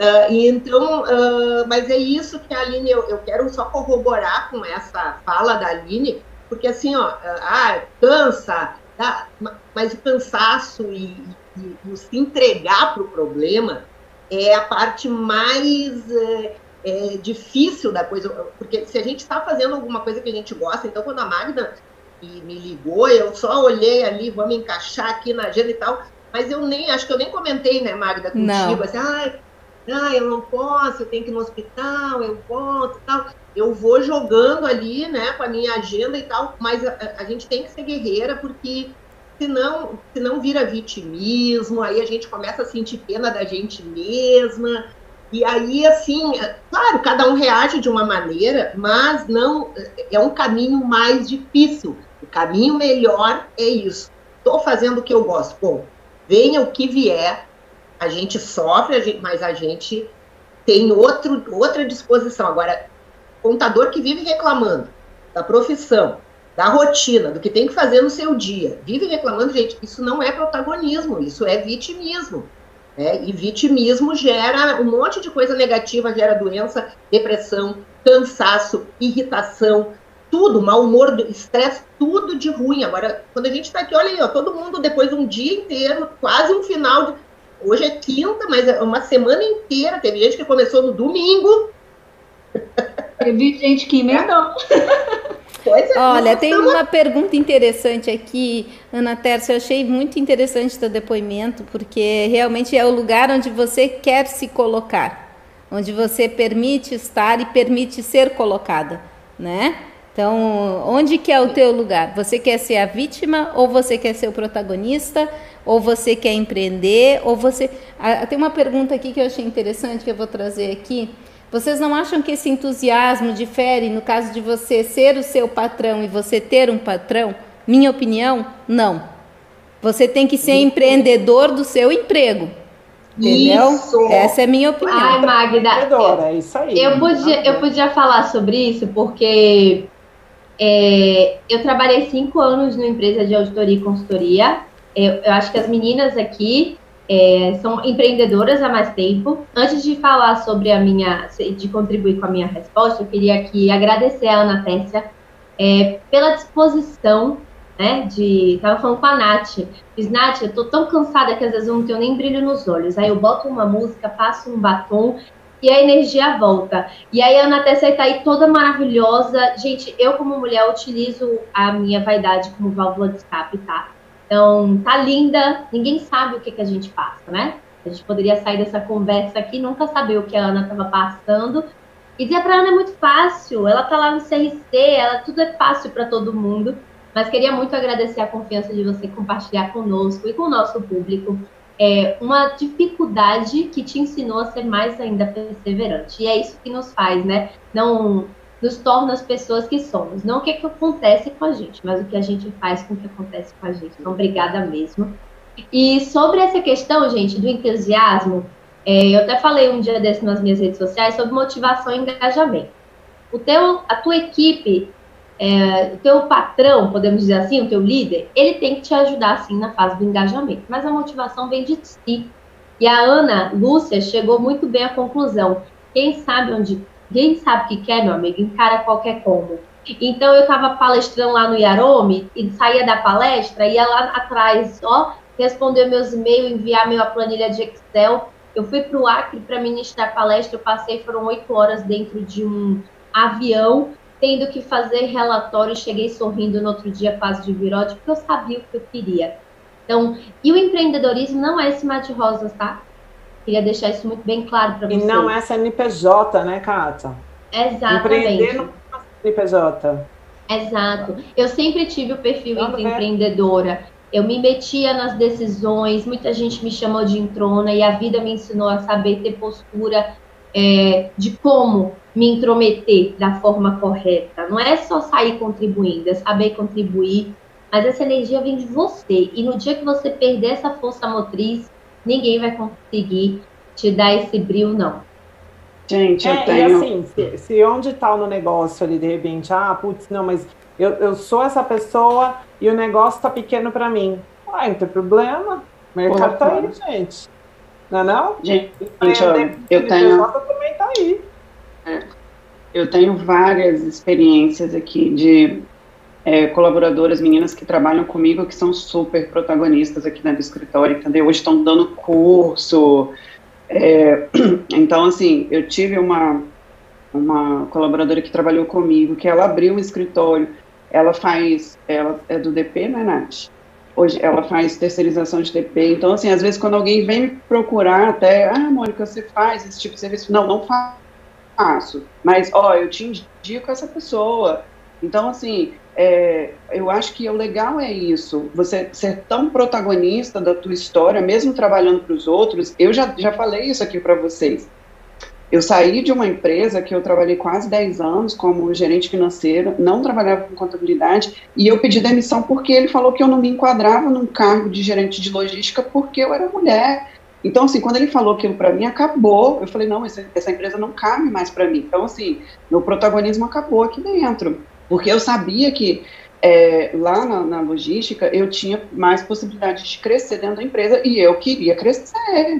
Uh, então, uh, mas é isso que a Aline, eu, eu, quero só corroborar com essa fala da Aline, porque assim, ó, ah, cansa, tá? mas o cansaço e, e, e se entregar para o problema é a parte mais é, é, difícil da coisa, porque se a gente está fazendo alguma coisa que a gente gosta, então quando a Magda me ligou, eu só olhei ali, vamos encaixar aqui na agenda e tal, mas eu nem, acho que eu nem comentei, né, Magda, contigo, não. assim, ai, ah, eu não posso, eu tenho que ir no hospital, eu volto tal. Eu vou jogando ali, né, com a minha agenda e tal, mas a, a gente tem que ser guerreira, porque senão, senão vira vitimismo, aí a gente começa a sentir pena da gente mesma, e aí, assim, claro, cada um reage de uma maneira, mas não é um caminho mais difícil. O caminho melhor é isso. Estou fazendo o que eu gosto. Bom, venha o que vier, a gente sofre, a gente, mas a gente tem outro, outra disposição. Agora, contador que vive reclamando da profissão, da rotina, do que tem que fazer no seu dia, vive reclamando, gente, isso não é protagonismo, isso é vitimismo. Né? E vitimismo gera um monte de coisa negativa, gera doença, depressão, cansaço, irritação, tudo, mau humor, estresse, tudo de ruim. Agora, quando a gente está aqui, olha aí, ó, todo mundo depois de um dia inteiro, quase um final de Hoje é quinta, mas é uma semana inteira. Teve gente que começou no domingo. Teve gente que emendou. Pois é, Olha, tem estamos... uma pergunta interessante aqui, Ana Tércia. Eu achei muito interessante o teu depoimento, porque realmente é o lugar onde você quer se colocar, onde você permite estar e permite ser colocada, né? Então, onde que é o teu lugar? Você quer ser a vítima ou você quer ser o protagonista? Ou você quer empreender? Ou você ah, tem uma pergunta aqui que eu achei interessante que eu vou trazer aqui. Vocês não acham que esse entusiasmo difere no caso de você ser o seu patrão e você ter um patrão? Minha opinião, não. Você tem que ser empreendedor do seu emprego. Entendeu? Isso. Essa é a minha opinião. Ai, Magda. É isso aí. Eu podia, eu podia falar sobre isso porque é, eu trabalhei cinco anos numa empresa de auditoria e consultoria. Eu, eu acho que as meninas aqui é, são empreendedoras há mais tempo. Antes de falar sobre a minha, de contribuir com a minha resposta, eu queria aqui agradecer a Ana Tessia é, pela disposição, né, de... Tava falando com a Nath. Diz, Nath, eu tô tão cansada que às vezes eu não tenho nem brilho nos olhos. Aí eu boto uma música, passo um batom e a energia volta. E aí a Ana Tessa está aí toda maravilhosa. Gente, eu como mulher utilizo a minha vaidade como válvula de escape, tá? Então, tá linda, ninguém sabe o que, que a gente passa, né? A gente poderia sair dessa conversa aqui nunca saber o que a Ana estava passando. E dizer para Ana é muito fácil, ela tá lá no CRC, ela tudo é fácil para todo mundo. Mas queria muito agradecer a confiança de você compartilhar conosco e com o nosso público é, uma dificuldade que te ensinou a ser mais ainda perseverante. E é isso que nos faz, né? Não nos torna as pessoas que somos. Não o que, que acontece com a gente, mas o que a gente faz com o que acontece com a gente. Então, obrigada mesmo. E sobre essa questão, gente, do entusiasmo, é, eu até falei um dia desse nas minhas redes sociais sobre motivação e engajamento. o teu, a tua equipe, é, o teu patrão, podemos dizer assim, o teu líder, ele tem que te ajudar, assim, na fase do engajamento. Mas a motivação vem de si. E a Ana Lúcia chegou muito bem à conclusão. Quem sabe onde, quem sabe o que quer, meu amigo, encara qualquer como. Então eu estava palestrando lá no Yarome e saía da palestra, ia lá atrás, ó, responder meus e-mails, enviar minha planilha de Excel. Eu fui para o Acre para ministrar palestra, eu passei, foram oito horas dentro de um avião, tendo que fazer relatório, cheguei sorrindo no outro dia quase de virote, porque eu sabia o que eu queria. Então, e o empreendedorismo não é esse mar de rosas, tá? Queria deixar isso muito bem claro para vocês. E não é CNPJ, né, Cata? Exatamente. Empreender não é CNPJ. Exato. Eu sempre tive o perfil de empreendedora. Eu me metia nas decisões, muita gente me chamou de entrona e a vida me ensinou a saber ter postura é, de como me intrometer da forma correta. Não é só sair contribuindo, é saber contribuir, mas essa energia vem de você. E no dia que você perder essa força motriz, ninguém vai conseguir te dar esse brilho, não. Gente, eu é, tenho. E assim, se, se onde está no negócio ali, de repente, ah, putz, não, mas eu, eu sou essa pessoa e o negócio está pequeno para mim. Ah, não tem problema. O mercado está aí, gente. Não é não? Gente, eu, eu tenho. também tá aí. É, eu tenho várias experiências aqui de é, colaboradoras, meninas que trabalham comigo, que são super protagonistas aqui dentro do escritório, entendeu? Hoje estão dando curso. É, então, assim, eu tive uma, uma colaboradora que trabalhou comigo, que ela abriu um escritório, ela faz, ela é do DP, né, Nath? Hoje ela faz terceirização de DP, então, assim, às vezes quando alguém vem me procurar até, ah, Mônica, você faz esse tipo de serviço? Não, não faço, mas, ó, eu te indico essa pessoa. Então, assim, é, eu acho que o legal é isso, você ser tão protagonista da tua história, mesmo trabalhando para os outros. Eu já, já falei isso aqui para vocês. Eu saí de uma empresa que eu trabalhei quase 10 anos como gerente financeiro, não trabalhava com contabilidade, e eu pedi demissão porque ele falou que eu não me enquadrava num cargo de gerente de logística porque eu era mulher. Então, assim, quando ele falou aquilo para mim, acabou. Eu falei, não, essa, essa empresa não cabe mais para mim. Então, assim, meu protagonismo acabou aqui dentro. Porque eu sabia que é, lá na, na, logística eu tinha mais possibilidade de crescer dentro da empresa e eu queria crescer.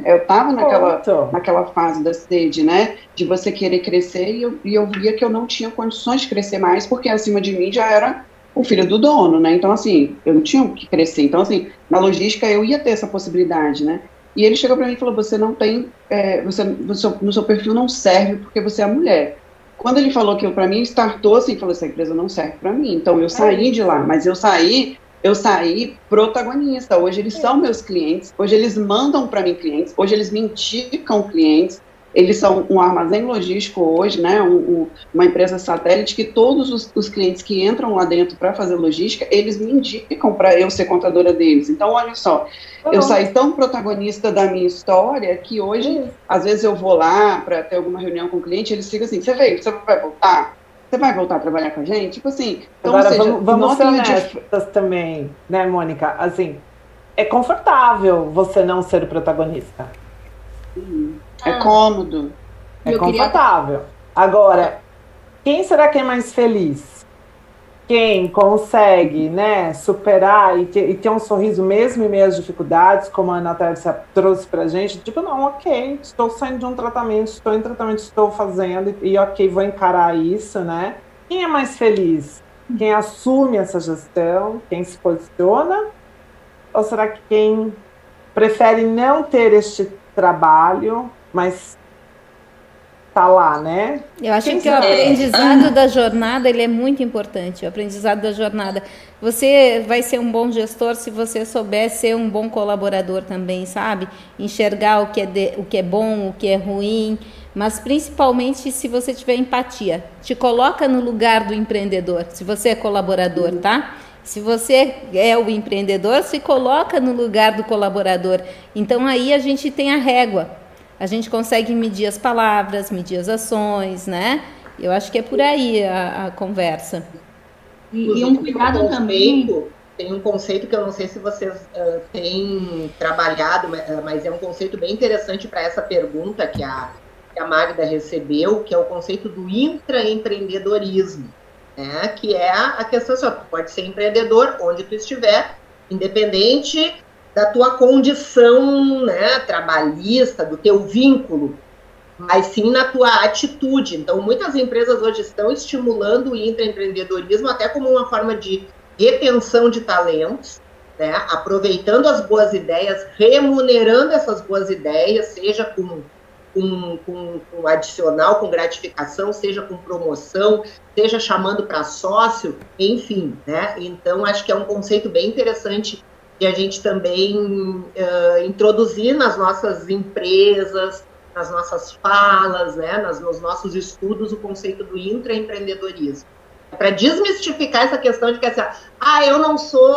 Eu estava naquela, naquela fase da sede, né? De você querer crescer e eu, e eu via que eu não tinha condições de crescer mais, porque acima de mim já era o filho do dono, né? Então, assim, eu não tinha que crescer. Então, assim, na logística eu ia ter essa possibilidade, né? E ele chegou para mim e falou: Você não tem, é, você, no seu, no seu perfil não serve porque você é mulher. Quando ele falou aquilo para mim, startou assim, falou: essa empresa não serve para mim. Então eu saí de lá, mas eu saí, eu saí protagonista. Hoje eles são meus clientes, hoje eles mandam para mim clientes, hoje eles me indicam clientes. Eles são um armazém logístico hoje, né, um, um, uma empresa satélite que todos os, os clientes que entram lá dentro para fazer logística, eles me indicam para eu ser contadora deles. Então, olha só, tá eu saí tão protagonista da minha história que hoje, às vezes eu vou lá para ter alguma reunião com o cliente, eles ficam assim, você veio, você vai voltar? Você vai voltar a trabalhar com a gente? Tipo assim, então, Agora, seja, vamos, vamos ser honestas de... também, né, Mônica? Assim, é confortável você não ser o protagonista. Uhum. É ah. cômodo. É confortável. Queria... Agora, quem será que é mais feliz? Quem consegue, né, superar e ter, e ter um sorriso mesmo em meio às dificuldades, como a Ana Tércia trouxe pra gente, tipo, não, ok, estou saindo de um tratamento, estou em tratamento, estou fazendo, e, e ok, vou encarar isso, né? Quem é mais feliz? Quem assume essa gestão? Quem se posiciona? Ou será que quem prefere não ter este trabalho mas tá lá, né? Eu acho que, que o aprendizado é. da jornada ele é muito importante. O aprendizado da jornada. Você vai ser um bom gestor se você souber ser um bom colaborador também, sabe? Enxergar o que é, de, o que é bom, o que é ruim, mas principalmente se você tiver empatia. Te coloca no lugar do empreendedor, se você é colaborador, tá? Se você é o empreendedor, se coloca no lugar do colaborador. Então aí a gente tem a régua a gente consegue medir as palavras, medir as ações, né? Eu acho que é por aí a, a conversa. E, e um cuidado também. Tem um conceito que eu não sei se vocês uh, têm trabalhado, mas é um conceito bem interessante para essa pergunta que a, que a Magda recebeu, que é o conceito do intraempreendedorismo, né? que é a questão assim, tu pode ser empreendedor onde tu estiver, independente da tua condição né, trabalhista, do teu vínculo, mas sim na tua atitude. Então, muitas empresas hoje estão estimulando o intraempreendedorismo até como uma forma de retenção de talentos, né, aproveitando as boas ideias, remunerando essas boas ideias, seja com, com, com, com adicional, com gratificação, seja com promoção, seja chamando para sócio, enfim. Né? Então, acho que é um conceito bem interessante de a gente também uh, introduzir nas nossas empresas, nas nossas falas, né, nas, nos nossos estudos, o conceito do intraempreendedorismo para desmistificar essa questão de que assim, ah, eu não sou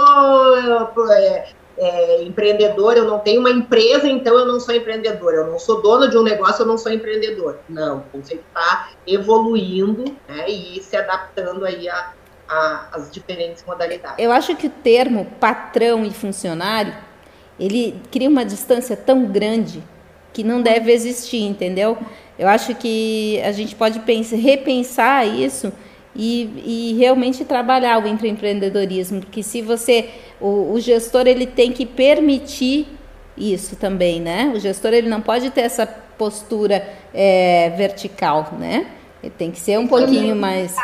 é, é, empreendedor, eu não tenho uma empresa, então eu não sou empreendedor, eu não sou dono de um negócio, eu não sou empreendedor. Não, o conceito está evoluindo né, e se adaptando aí a, a, as diferentes modalidades. Eu acho que o termo patrão e funcionário, ele cria uma distância tão grande que não deve existir, entendeu? Eu acho que a gente pode pensar, repensar isso e, e realmente trabalhar o empreendedorismo, porque se você, o, o, gestor ele tem que permitir isso também, né? O gestor ele não pode ter essa postura é, vertical, né? Ele tem que ser um pouquinho mais.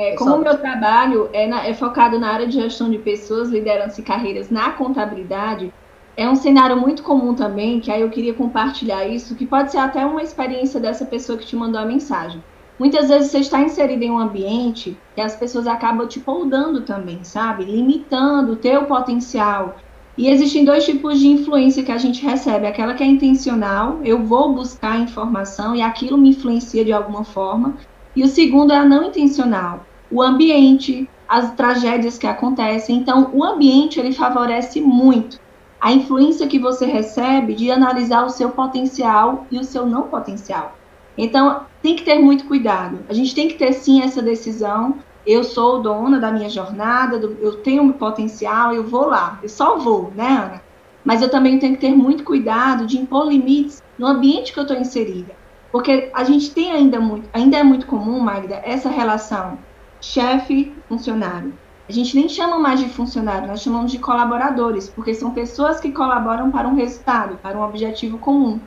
É, como o meu trabalho é, na, é focado na área de gestão de pessoas, liderança e carreiras na contabilidade, é um cenário muito comum também, que aí eu queria compartilhar isso, que pode ser até uma experiência dessa pessoa que te mandou a mensagem. Muitas vezes você está inserido em um ambiente que as pessoas acabam te poldando também, sabe? Limitando o teu potencial. E existem dois tipos de influência que a gente recebe. Aquela que é intencional, eu vou buscar informação e aquilo me influencia de alguma forma. E o segundo é a não intencional. O ambiente, as tragédias que acontecem. Então, o ambiente, ele favorece muito a influência que você recebe de analisar o seu potencial e o seu não potencial. Então, tem que ter muito cuidado. A gente tem que ter sim essa decisão. Eu sou dona da minha jornada, do, eu tenho um potencial, eu vou lá. Eu só vou, né, Ana? Mas eu também tenho que ter muito cuidado de impor limites no ambiente que eu estou inserida. Porque a gente tem ainda muito, ainda é muito comum, Magda, essa relação chefe-funcionário. A gente nem chama mais de funcionário, nós chamamos de colaboradores, porque são pessoas que colaboram para um resultado, para um objetivo comum.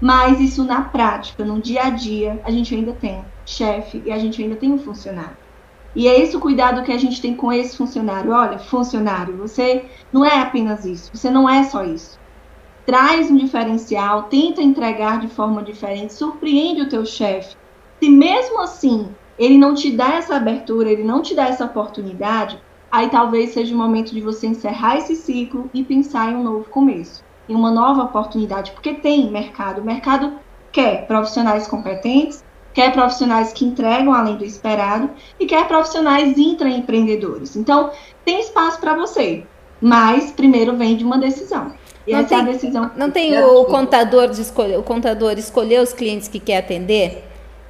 Mas isso na prática, no dia a dia, a gente ainda tem chefe e a gente ainda tem um funcionário. E é esse o cuidado que a gente tem com esse funcionário. Olha, funcionário, você não é apenas isso, você não é só isso. Traz um diferencial, tenta entregar de forma diferente, surpreende o teu chefe. Se mesmo assim ele não te dá essa abertura, ele não te dá essa oportunidade, aí talvez seja o momento de você encerrar esse ciclo e pensar em um novo começo em uma nova oportunidade, porque tem mercado. O mercado quer profissionais competentes, quer profissionais que entregam além do esperado e quer profissionais intraempreendedores. Então, tem espaço para você, mas primeiro vem de uma decisão. E não tem, é decisão. Não tem o contador de escolher, o contador escolher os clientes que quer atender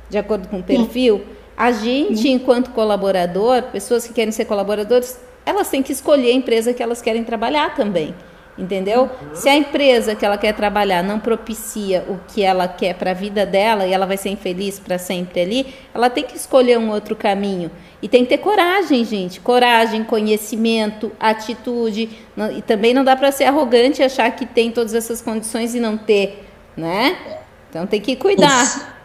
de acordo com o perfil. Sim. A gente, Sim. enquanto colaborador, pessoas que querem ser colaboradores, elas têm que escolher a empresa que elas querem trabalhar também. Entendeu? Uhum. Se a empresa que ela quer trabalhar não propicia o que ela quer para a vida dela e ela vai ser infeliz para sempre ali, ela tem que escolher um outro caminho. E tem que ter coragem, gente. Coragem, conhecimento, atitude. Não, e também não dá para ser arrogante e achar que tem todas essas condições e não ter, né? Então tem que cuidar.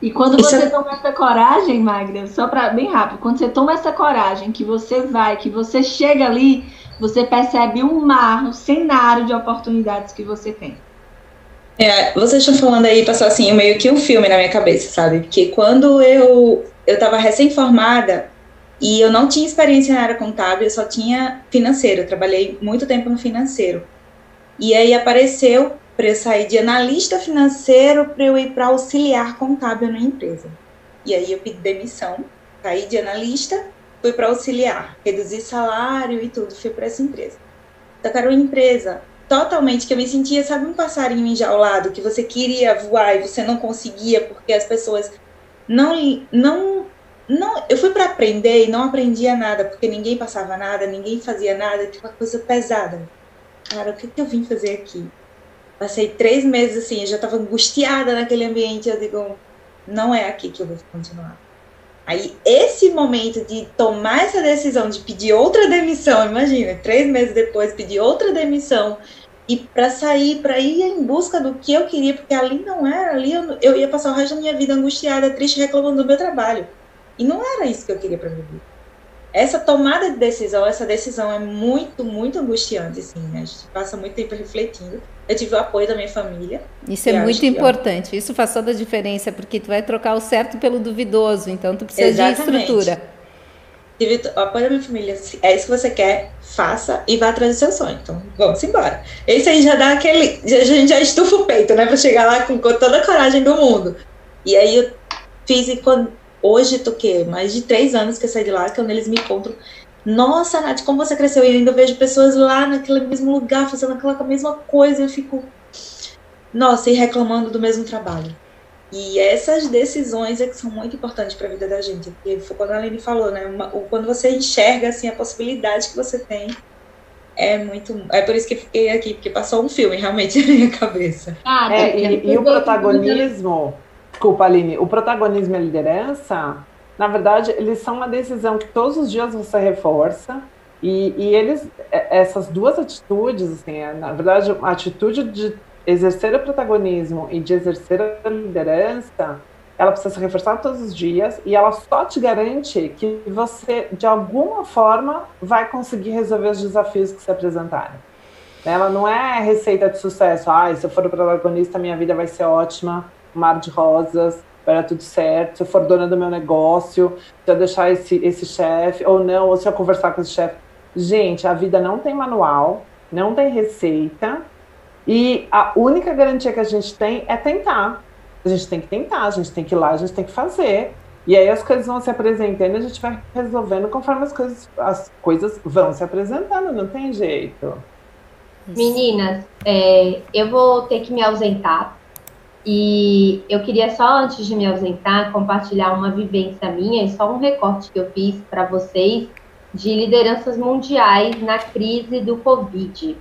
E quando Isso você é... toma essa coragem, Magda, só para bem rápido, quando você toma essa coragem, que você vai, que você chega ali, você percebe um mar, um cenário de oportunidades que você tem. É, vocês estão falando aí, passou assim, meio que um filme na minha cabeça, sabe? Porque quando eu eu estava recém-formada e eu não tinha experiência na área contábil, eu só tinha financeiro, eu trabalhei muito tempo no financeiro. E aí apareceu para eu sair de analista financeiro para eu ir para auxiliar contábil na empresa. E aí eu pedi demissão, saí de analista fui para auxiliar, reduzir salário e tudo, fui para essa empresa. Então, era uma empresa totalmente que eu me sentia, sabe, um passarinho enjaulado, que você queria voar e você não conseguia porque as pessoas não não não, eu fui para aprender e não aprendia nada, porque ninguém passava nada, ninguém fazia nada, tipo uma coisa pesada. Cara, o que, que eu vim fazer aqui? Passei três meses assim, eu já estava angustiada naquele ambiente. Eu digo, não é aqui que eu vou continuar. Aí, esse momento de tomar essa decisão de pedir outra demissão, imagina, três meses depois, pedir outra demissão e para sair, para ir em busca do que eu queria, porque ali não era, ali eu, eu, ia passar o resto da minha vida angustiada, triste, reclamando do meu trabalho. E não era isso que eu queria para vida. Essa tomada de decisão, essa decisão é muito, muito angustiante, assim, né? A gente passa muito tempo refletindo. Eu tive o apoio da minha família. Isso é muito importante. Isso faz toda a diferença, porque tu vai trocar o certo pelo duvidoso, então tu precisa Exatamente. de estrutura. Tive o apoio da minha família. É isso que você quer, faça e vá atrás do seu sonho. Então, vamos embora. Esse aí já dá aquele. A gente já estufa o peito, né? Pra chegar lá com toda a coragem do mundo. E aí eu fiz, e quando, hoje tô que mais de três anos que eu saí de lá, quando eles me encontram, nossa, Nath, como você cresceu? E ainda vejo pessoas lá naquele mesmo lugar, fazendo aquela mesma coisa. Eu fico, nossa, e reclamando do mesmo trabalho. E essas decisões é que são muito importantes para a vida da gente. Porque foi quando a Aline falou, né? Uma, quando você enxerga assim, a possibilidade que você tem, é muito. É por isso que fiquei aqui, porque passou um filme realmente na minha cabeça. Ah, é, e, e o protagonismo. Desculpa, Aline, o protagonismo e a liderança na verdade, eles são uma decisão que todos os dias você reforça. E, e eles, é, essas duas atitudes, assim, é, na verdade, a atitude de exercer o protagonismo e de exercer a liderança, ela precisa ser reforçada todos os dias e ela só te garante que você, de alguma forma, vai conseguir resolver os desafios que se apresentarem. Ela não é receita de sucesso. Ah, se eu for o protagonista, minha vida vai ser ótima, mar de rosas vai dar tudo certo, se eu for dona do meu negócio, se eu deixar esse, esse chefe, ou não, ou se eu conversar com esse chefe. Gente, a vida não tem manual, não tem receita, e a única garantia que a gente tem é tentar. A gente tem que tentar, a gente tem que ir lá, a gente tem que fazer. E aí as coisas vão se apresentando e a gente vai resolvendo conforme as coisas, as coisas vão se apresentando, não tem jeito. Meninas, é, eu vou ter que me ausentar, e eu queria só, antes de me ausentar, compartilhar uma vivência minha e só um recorte que eu fiz para vocês de lideranças mundiais na crise do Covid.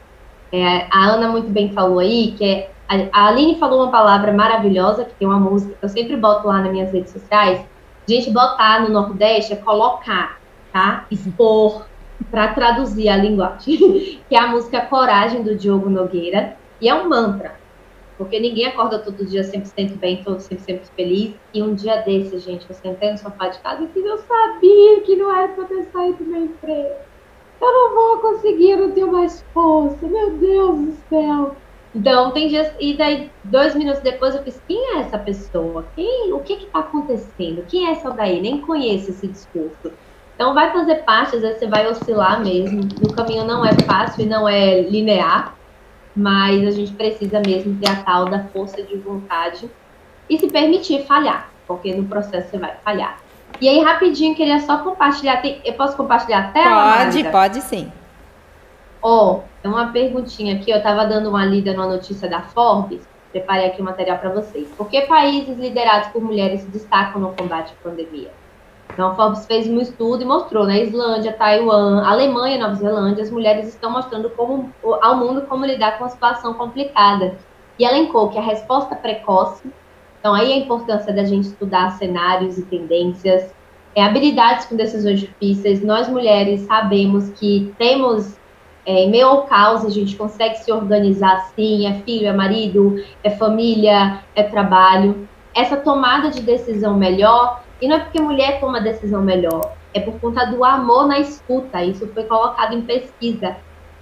É, a Ana muito bem falou aí, que é, a Aline falou uma palavra maravilhosa, que tem uma música que eu sempre boto lá nas minhas redes sociais. Gente, botar no Nordeste é colocar, tá? Expor, para traduzir a linguagem, que é a música Coragem, do Diogo Nogueira, e é um mantra. Porque ninguém acorda todo dia 100% bem, todo 100% feliz. E um dia desse, gente, eu sentei no sofá de casa e fiz, eu sabia que não era para ter saído do meu emprego. Eu não vou conseguir, eu não tenho mais força. Meu Deus do céu. Então, tem dias. E daí, dois minutos depois, eu fiz: quem é essa pessoa? Quem, o que está acontecendo? Quem é essa daí? Nem conheço esse discurso. Então, vai fazer parte, às vezes você vai oscilar mesmo. No caminho não é fácil e não é linear mas a gente precisa mesmo ter a tal da força de vontade e se permitir falhar, porque no processo você vai falhar. E aí, rapidinho, queria só compartilhar. Tem, eu posso compartilhar a tela? Pode, pode sim. Ó, oh, uma perguntinha aqui. Eu estava dando uma lida numa notícia da Forbes. Preparei aqui o material para vocês. Por que países liderados por mulheres se destacam no combate à pandemia? Então, a Forbes fez um estudo e mostrou né, Islândia, Taiwan, Alemanha Nova Zelândia, as mulheres estão mostrando como, ao mundo como lidar com uma situação complicada. E elencou que a resposta precoce, então aí a importância da gente estudar cenários e tendências, é, habilidades com decisões difíceis. Nós mulheres sabemos que temos, é, em meio ao caos, a gente consegue se organizar sim, é filho, é marido, é família, é trabalho. Essa tomada de decisão melhor e não é porque mulher toma decisão melhor, é por conta do amor na escuta. Isso foi colocado em pesquisa.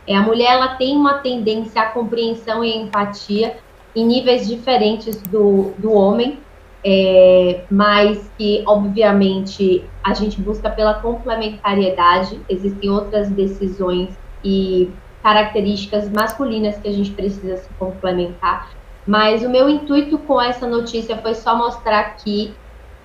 É, a mulher ela tem uma tendência à compreensão e empatia em níveis diferentes do, do homem, é, mas que, obviamente, a gente busca pela complementariedade. Existem outras decisões e características masculinas que a gente precisa se complementar. Mas o meu intuito com essa notícia foi só mostrar que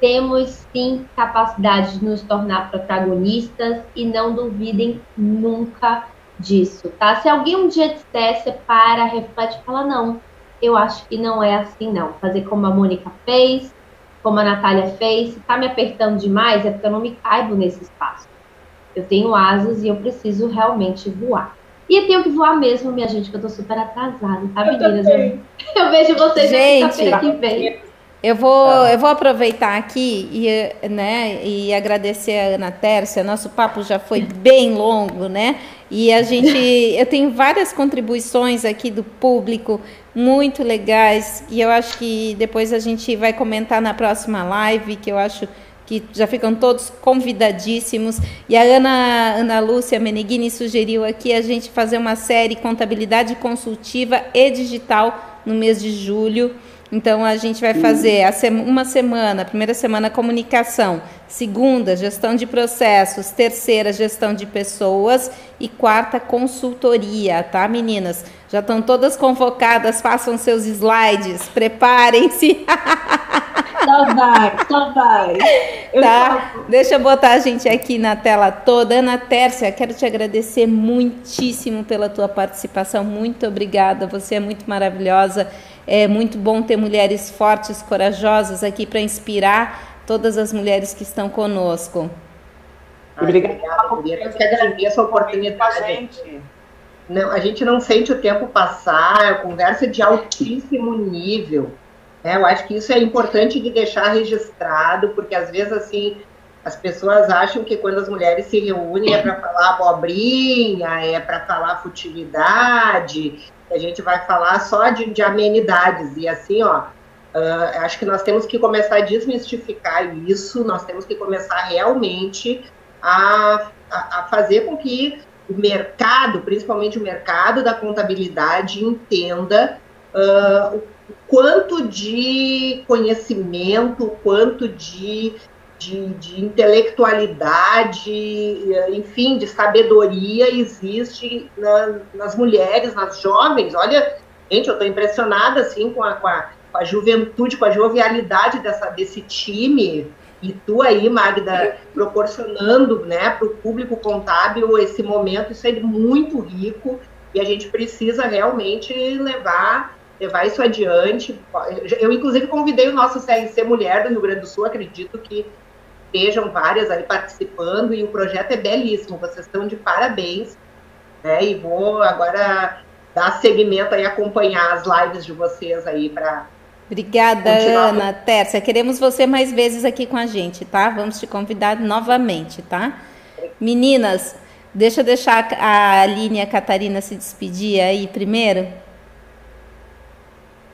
temos sim capacidade de nos tornar protagonistas e não duvidem nunca disso, tá? Se alguém um dia dissesse, para, reflete e fala, não, eu acho que não é assim não. Fazer como a Mônica fez, como a Natália fez, se tá me apertando demais é porque eu não me caibo nesse espaço. Eu tenho asas e eu preciso realmente voar. E tenho que voar mesmo, minha gente, que eu tô super atrasada, tá, meninas? Eu, eu vejo vocês Gente, na que vem. Eu vou, eu vou aproveitar aqui e, né, e agradecer a Ana Tércia. Nosso papo já foi bem longo, né? E a gente, eu tenho várias contribuições aqui do público muito legais e eu acho que depois a gente vai comentar na próxima live, que eu acho que já ficam todos convidadíssimos. E a Ana, Ana Lúcia Meneghini sugeriu aqui a gente fazer uma série Contabilidade Consultiva e Digital no mês de julho. Então a gente vai fazer uma semana, primeira semana comunicação, segunda gestão de processos, terceira gestão de pessoas e quarta consultoria, tá, meninas? Já estão todas convocadas, façam seus slides, preparem-se. Só vai, só vai. Eu tá? Deixa eu botar a gente aqui na tela toda. Ana Tércia, quero te agradecer muitíssimo pela tua participação. Muito obrigada. Você é muito maravilhosa. É muito bom ter mulheres fortes, corajosas aqui para inspirar todas as mulheres que estão conosco. Obrigada, Eu que agradeço a oportunidade. Não, a gente não sente o tempo passar, é conversa de altíssimo nível. Né? Eu acho que isso é importante de deixar registrado, porque às vezes assim as pessoas acham que quando as mulheres se reúnem é para falar abobrinha, é para falar futilidade, a gente vai falar só de, de amenidades. E assim, ó, uh, acho que nós temos que começar a desmistificar isso, nós temos que começar realmente a, a, a fazer com que o mercado, principalmente o mercado da contabilidade, entenda uh, o quanto de conhecimento, quanto de de, de, intelectualidade, enfim, de sabedoria existe na, nas mulheres, nas jovens. Olha, gente, eu estou impressionada assim com a, com a, com, a, juventude, com a jovialidade dessa, desse time. E tu aí, Magda, proporcionando né, para o público contábil esse momento, isso é muito rico e a gente precisa realmente levar levar isso adiante. Eu, inclusive, convidei o nosso CRC Mulher do Rio Grande do Sul, acredito que estejam várias aí participando e o projeto é belíssimo, vocês estão de parabéns, né? E vou agora dar seguimento aí, acompanhar as lives de vocês aí para Obrigada, Ana. Tércia, queremos você mais vezes aqui com a gente, tá? Vamos te convidar novamente, tá? Meninas, deixa eu deixar a Aline e a Catarina se despedir aí primeiro.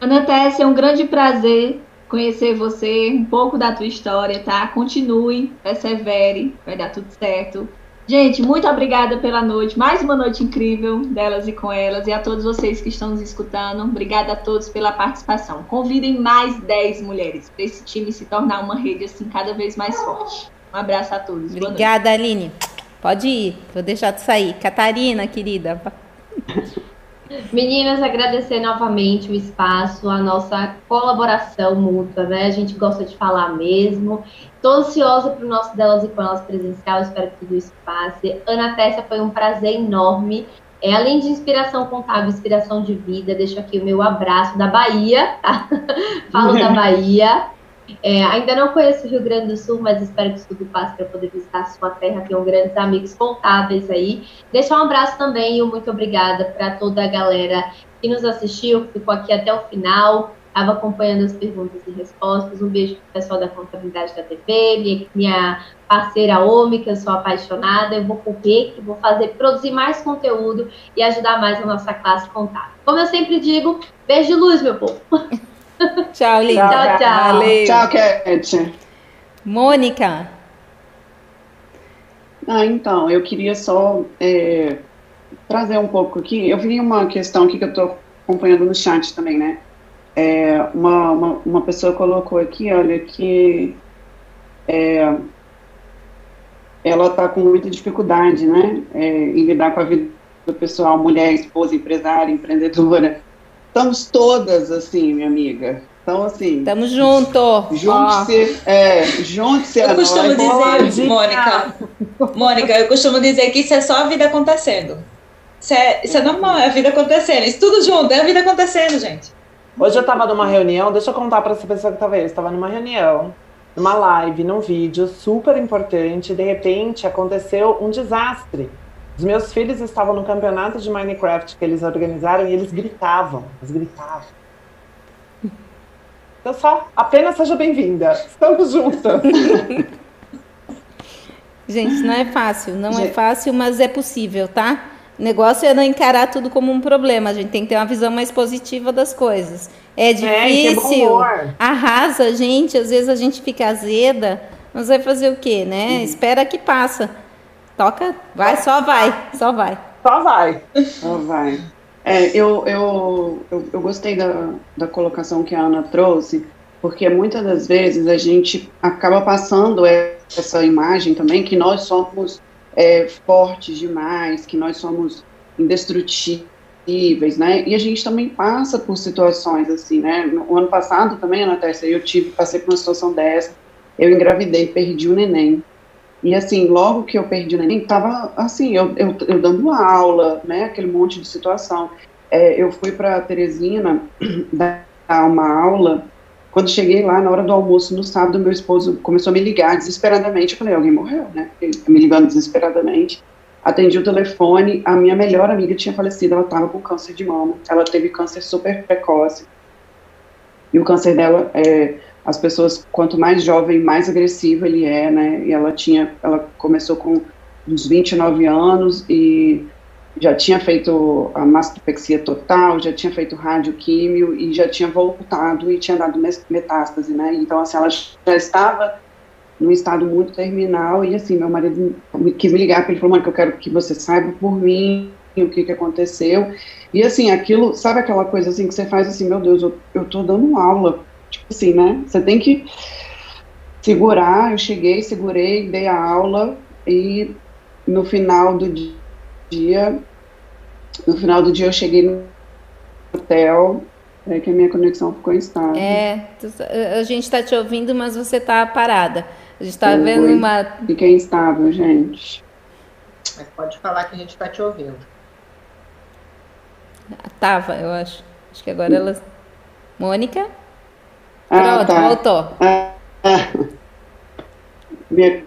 Ana Tércia, é um grande prazer conhecer você, um pouco da tua história, tá? Continue, persevere, vai dar tudo certo. Gente, muito obrigada pela noite, mais uma noite incrível delas e com elas, e a todos vocês que estão nos escutando. Obrigada a todos pela participação. Convidem mais 10 mulheres para esse time se tornar uma rede assim cada vez mais forte. Um abraço a todos. Obrigada, Aline. Pode ir, vou deixar de sair. Catarina, querida. Meninas, agradecer novamente o espaço, a nossa colaboração mútua, né? A gente gosta de falar mesmo. Estou ansiosa para o nosso Delas e Com Elas presencial, espero que tudo isso passe. Ana Tessa, foi um prazer enorme. É, além de inspiração contábil, inspiração de vida, deixo aqui o meu abraço da Bahia, tá? Falo da Bahia. É, ainda não conheço o Rio Grande do Sul, mas espero que isso tudo passe para poder visitar a sua terra. Tenho grandes amigos contábeis aí. Deixar um abraço também e um muito obrigada para toda a galera que nos assistiu, que ficou aqui até o final, estava acompanhando as perguntas e respostas. Um beijo para o pessoal da Contabilidade da TV, minha, minha parceira Omi, que eu sou apaixonada. Eu vou correr, que vou fazer, produzir mais conteúdo e ajudar mais a nossa classe contábil. Como eu sempre digo, beijo de luz, meu povo. Tchau, linda. Tchau, tchau. Valeu. Tchau, Cat. Mônica. Ah, então, eu queria só é, trazer um pouco aqui. Eu vi uma questão aqui que eu estou acompanhando no chat também, né? É, uma, uma, uma, pessoa colocou aqui, olha, que é, ela está com muita dificuldade, né, é, em lidar com a vida pessoal, mulher, esposa, empresária, empreendedora estamos todas assim, minha amiga. Então, assim. Tamo junto. Junte-se. É, junte-se Eu costumo nós. dizer, Mônica, Mônica, eu costumo dizer que isso é só a vida acontecendo. Isso é, isso é normal, é a vida acontecendo. Isso tudo junto, é a vida acontecendo, gente. Hoje eu estava numa reunião, deixa eu contar para essa pessoa que estava aí. Eu estava numa reunião, numa live, num vídeo super importante. De repente aconteceu um desastre Os meus filhos estavam no campeonato de Minecraft que eles organizaram e eles gritavam, eles gritavam. Então só, apenas seja bem-vinda. Estamos juntas. Gente, não é fácil, não é fácil, mas é possível, tá? O negócio é não encarar tudo como um problema. A gente tem que ter uma visão mais positiva das coisas. É difícil, é, arrasa a gente, às vezes a gente fica azeda, mas vai fazer o quê, né? Uhum. Espera que passa. Toca, vai, só vai, só vai. Só vai. Só vai. É, eu, eu, eu, eu, gostei da, da colocação que a Ana trouxe, porque muitas das vezes a gente acaba passando essa imagem também que nós somos é, fortes demais, que nós somos indestrutíveis, né? E a gente também passa por situações assim, né? No ano passado também, Ana Tessa, eu tive, passei por uma situação dessa, eu engravidei, perdi o neném. E assim, logo que eu perdi o neném, tava assim, eu, eu, eu dando aula, né, aquele monte de situação. É, eu fui para Teresina dar uma aula. Quando cheguei lá, na hora do almoço, no sábado, meu esposo começou a me ligar desesperadamente. Eu falei, alguém morreu, né? Ele me ligando desesperadamente. Atendi o telefone, a minha melhor amiga tinha falecido, ela estava com câncer de mama. Ela teve câncer super precoce. E o câncer dela é, as pessoas, quanto mais jovem, mais agressivo ele é, né? E ela tinha, ela começou com uns 29 anos e já tinha feito a mastopexia total, já tinha feito radioquímio e já tinha voltado e tinha dado metástase, né? Então, assim, ela já estava num estado muito terminal e, assim, meu marido quis me ligar, ele falou, mano, que eu quero que você saiba por mim o que que aconteceu. E, assim, aquilo, sabe aquela coisa, assim, que você faz assim, meu Deus, eu, eu tô dando aula Tipo assim, né? Você tem que segurar. Eu cheguei, segurei, dei a aula e no final do dia, no final do dia eu cheguei no hotel, é que a minha conexão ficou instável. É, a gente está te ouvindo, mas você está parada. A gente está vendo uma. Fiquei instável, gente. Mas pode falar que a gente está te ouvindo. Tava, eu acho. Acho que agora ela. Mônica? Ah, Pronto, tá. voltou. Ah, ah. Minha,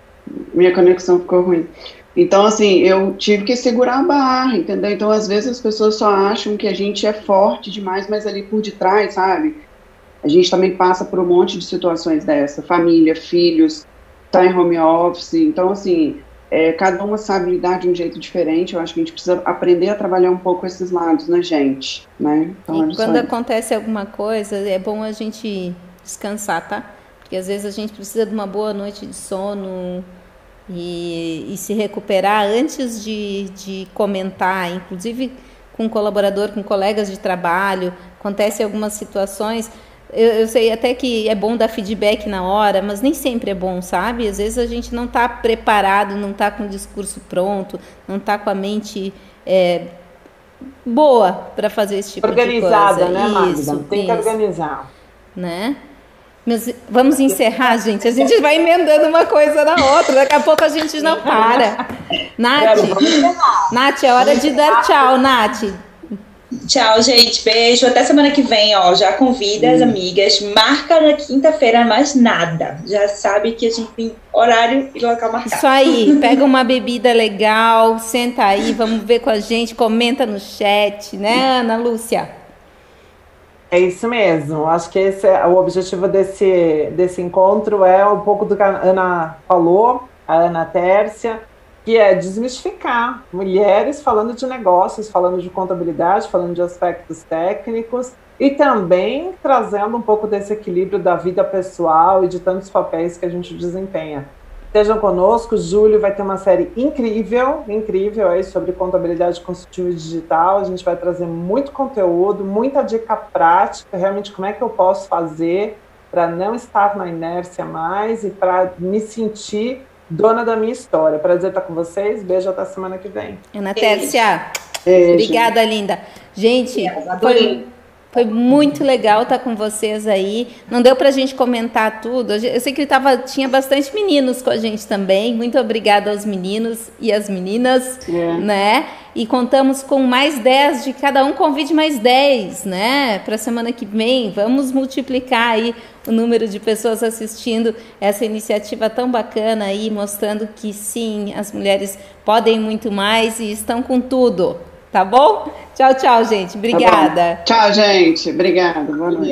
minha conexão ficou ruim. Então, assim, eu tive que segurar a barra, entendeu? Então, às vezes as pessoas só acham que a gente é forte demais, mas ali por detrás, sabe? A gente também passa por um monte de situações dessa. Família, filhos, tá em home office. Então, assim, é, cada uma sabe lidar de um jeito diferente. Eu acho que a gente precisa aprender a trabalhar um pouco esses lados na gente, né? Então, e quando acontece alguma coisa, é bom a gente descansar, tá? Porque às vezes a gente precisa de uma boa noite de sono e, e se recuperar antes de, de comentar, inclusive com um colaborador, com colegas de trabalho. Acontece algumas situações. Eu, eu, sei até que é bom dar feedback na hora, mas nem sempre é bom, sabe? Às vezes a gente não está preparado, não está com o discurso pronto, não está com a mente é, boa para fazer esse tipo Organizada, de coisa. né, Magda? Tem que organizar. Né? Mas vamos encerrar, gente. A gente vai emendando uma coisa na outra. Daqui a pouco a gente não para. Nath, Nath, é hora de dar tchau, Nath. Tchau, gente. Beijo. Até semana que vem, ó. Já convida as amigas. Marca na quinta-feira mais nada. Já sabe que a gente tem horário e local marcado. Isso aí. Pega uma bebida legal, senta aí, vamos ver com a gente, comenta no chat, né, Ana Lúcia? É isso mesmo. Acho que esse é o objetivo desse, desse encontro é um pouco do que a Ana falou, a Ana Tércia, que é desmistificar mulheres falando de negócios, falando de contabilidade, falando de aspectos técnicos e também trazendo um pouco desse equilíbrio da vida pessoal e de tantos papéis que a gente desempenha. Estejam conosco, Júlio vai ter uma série incrível, incrível aí sobre contabilidade consultiva digital. A gente vai trazer muito conteúdo, muita dica prática, realmente como é que eu posso fazer para não estar na inércia mais e para me sentir dona da minha história. Prazer estar com vocês. Beijo até semana que vem. Ana Tércia, obrigada, linda. Gente, foi, Foi muito legal estar com vocês aí. Não deu para a gente comentar tudo. Eu sei que tava, tinha bastante meninos com a gente também. Muito obrigada aos meninos e às meninas, é. né? E contamos com mais 10 de cada um. Convide mais 10, né? Para a semana que vem. Vamos multiplicar aí o número de pessoas assistindo essa iniciativa tão bacana aí, mostrando que sim, as mulheres podem muito mais e estão com tudo. Tá bom? Tchau, tchau, gente. Obrigada. Tá tchau, gente. Obrigada. Boa noite.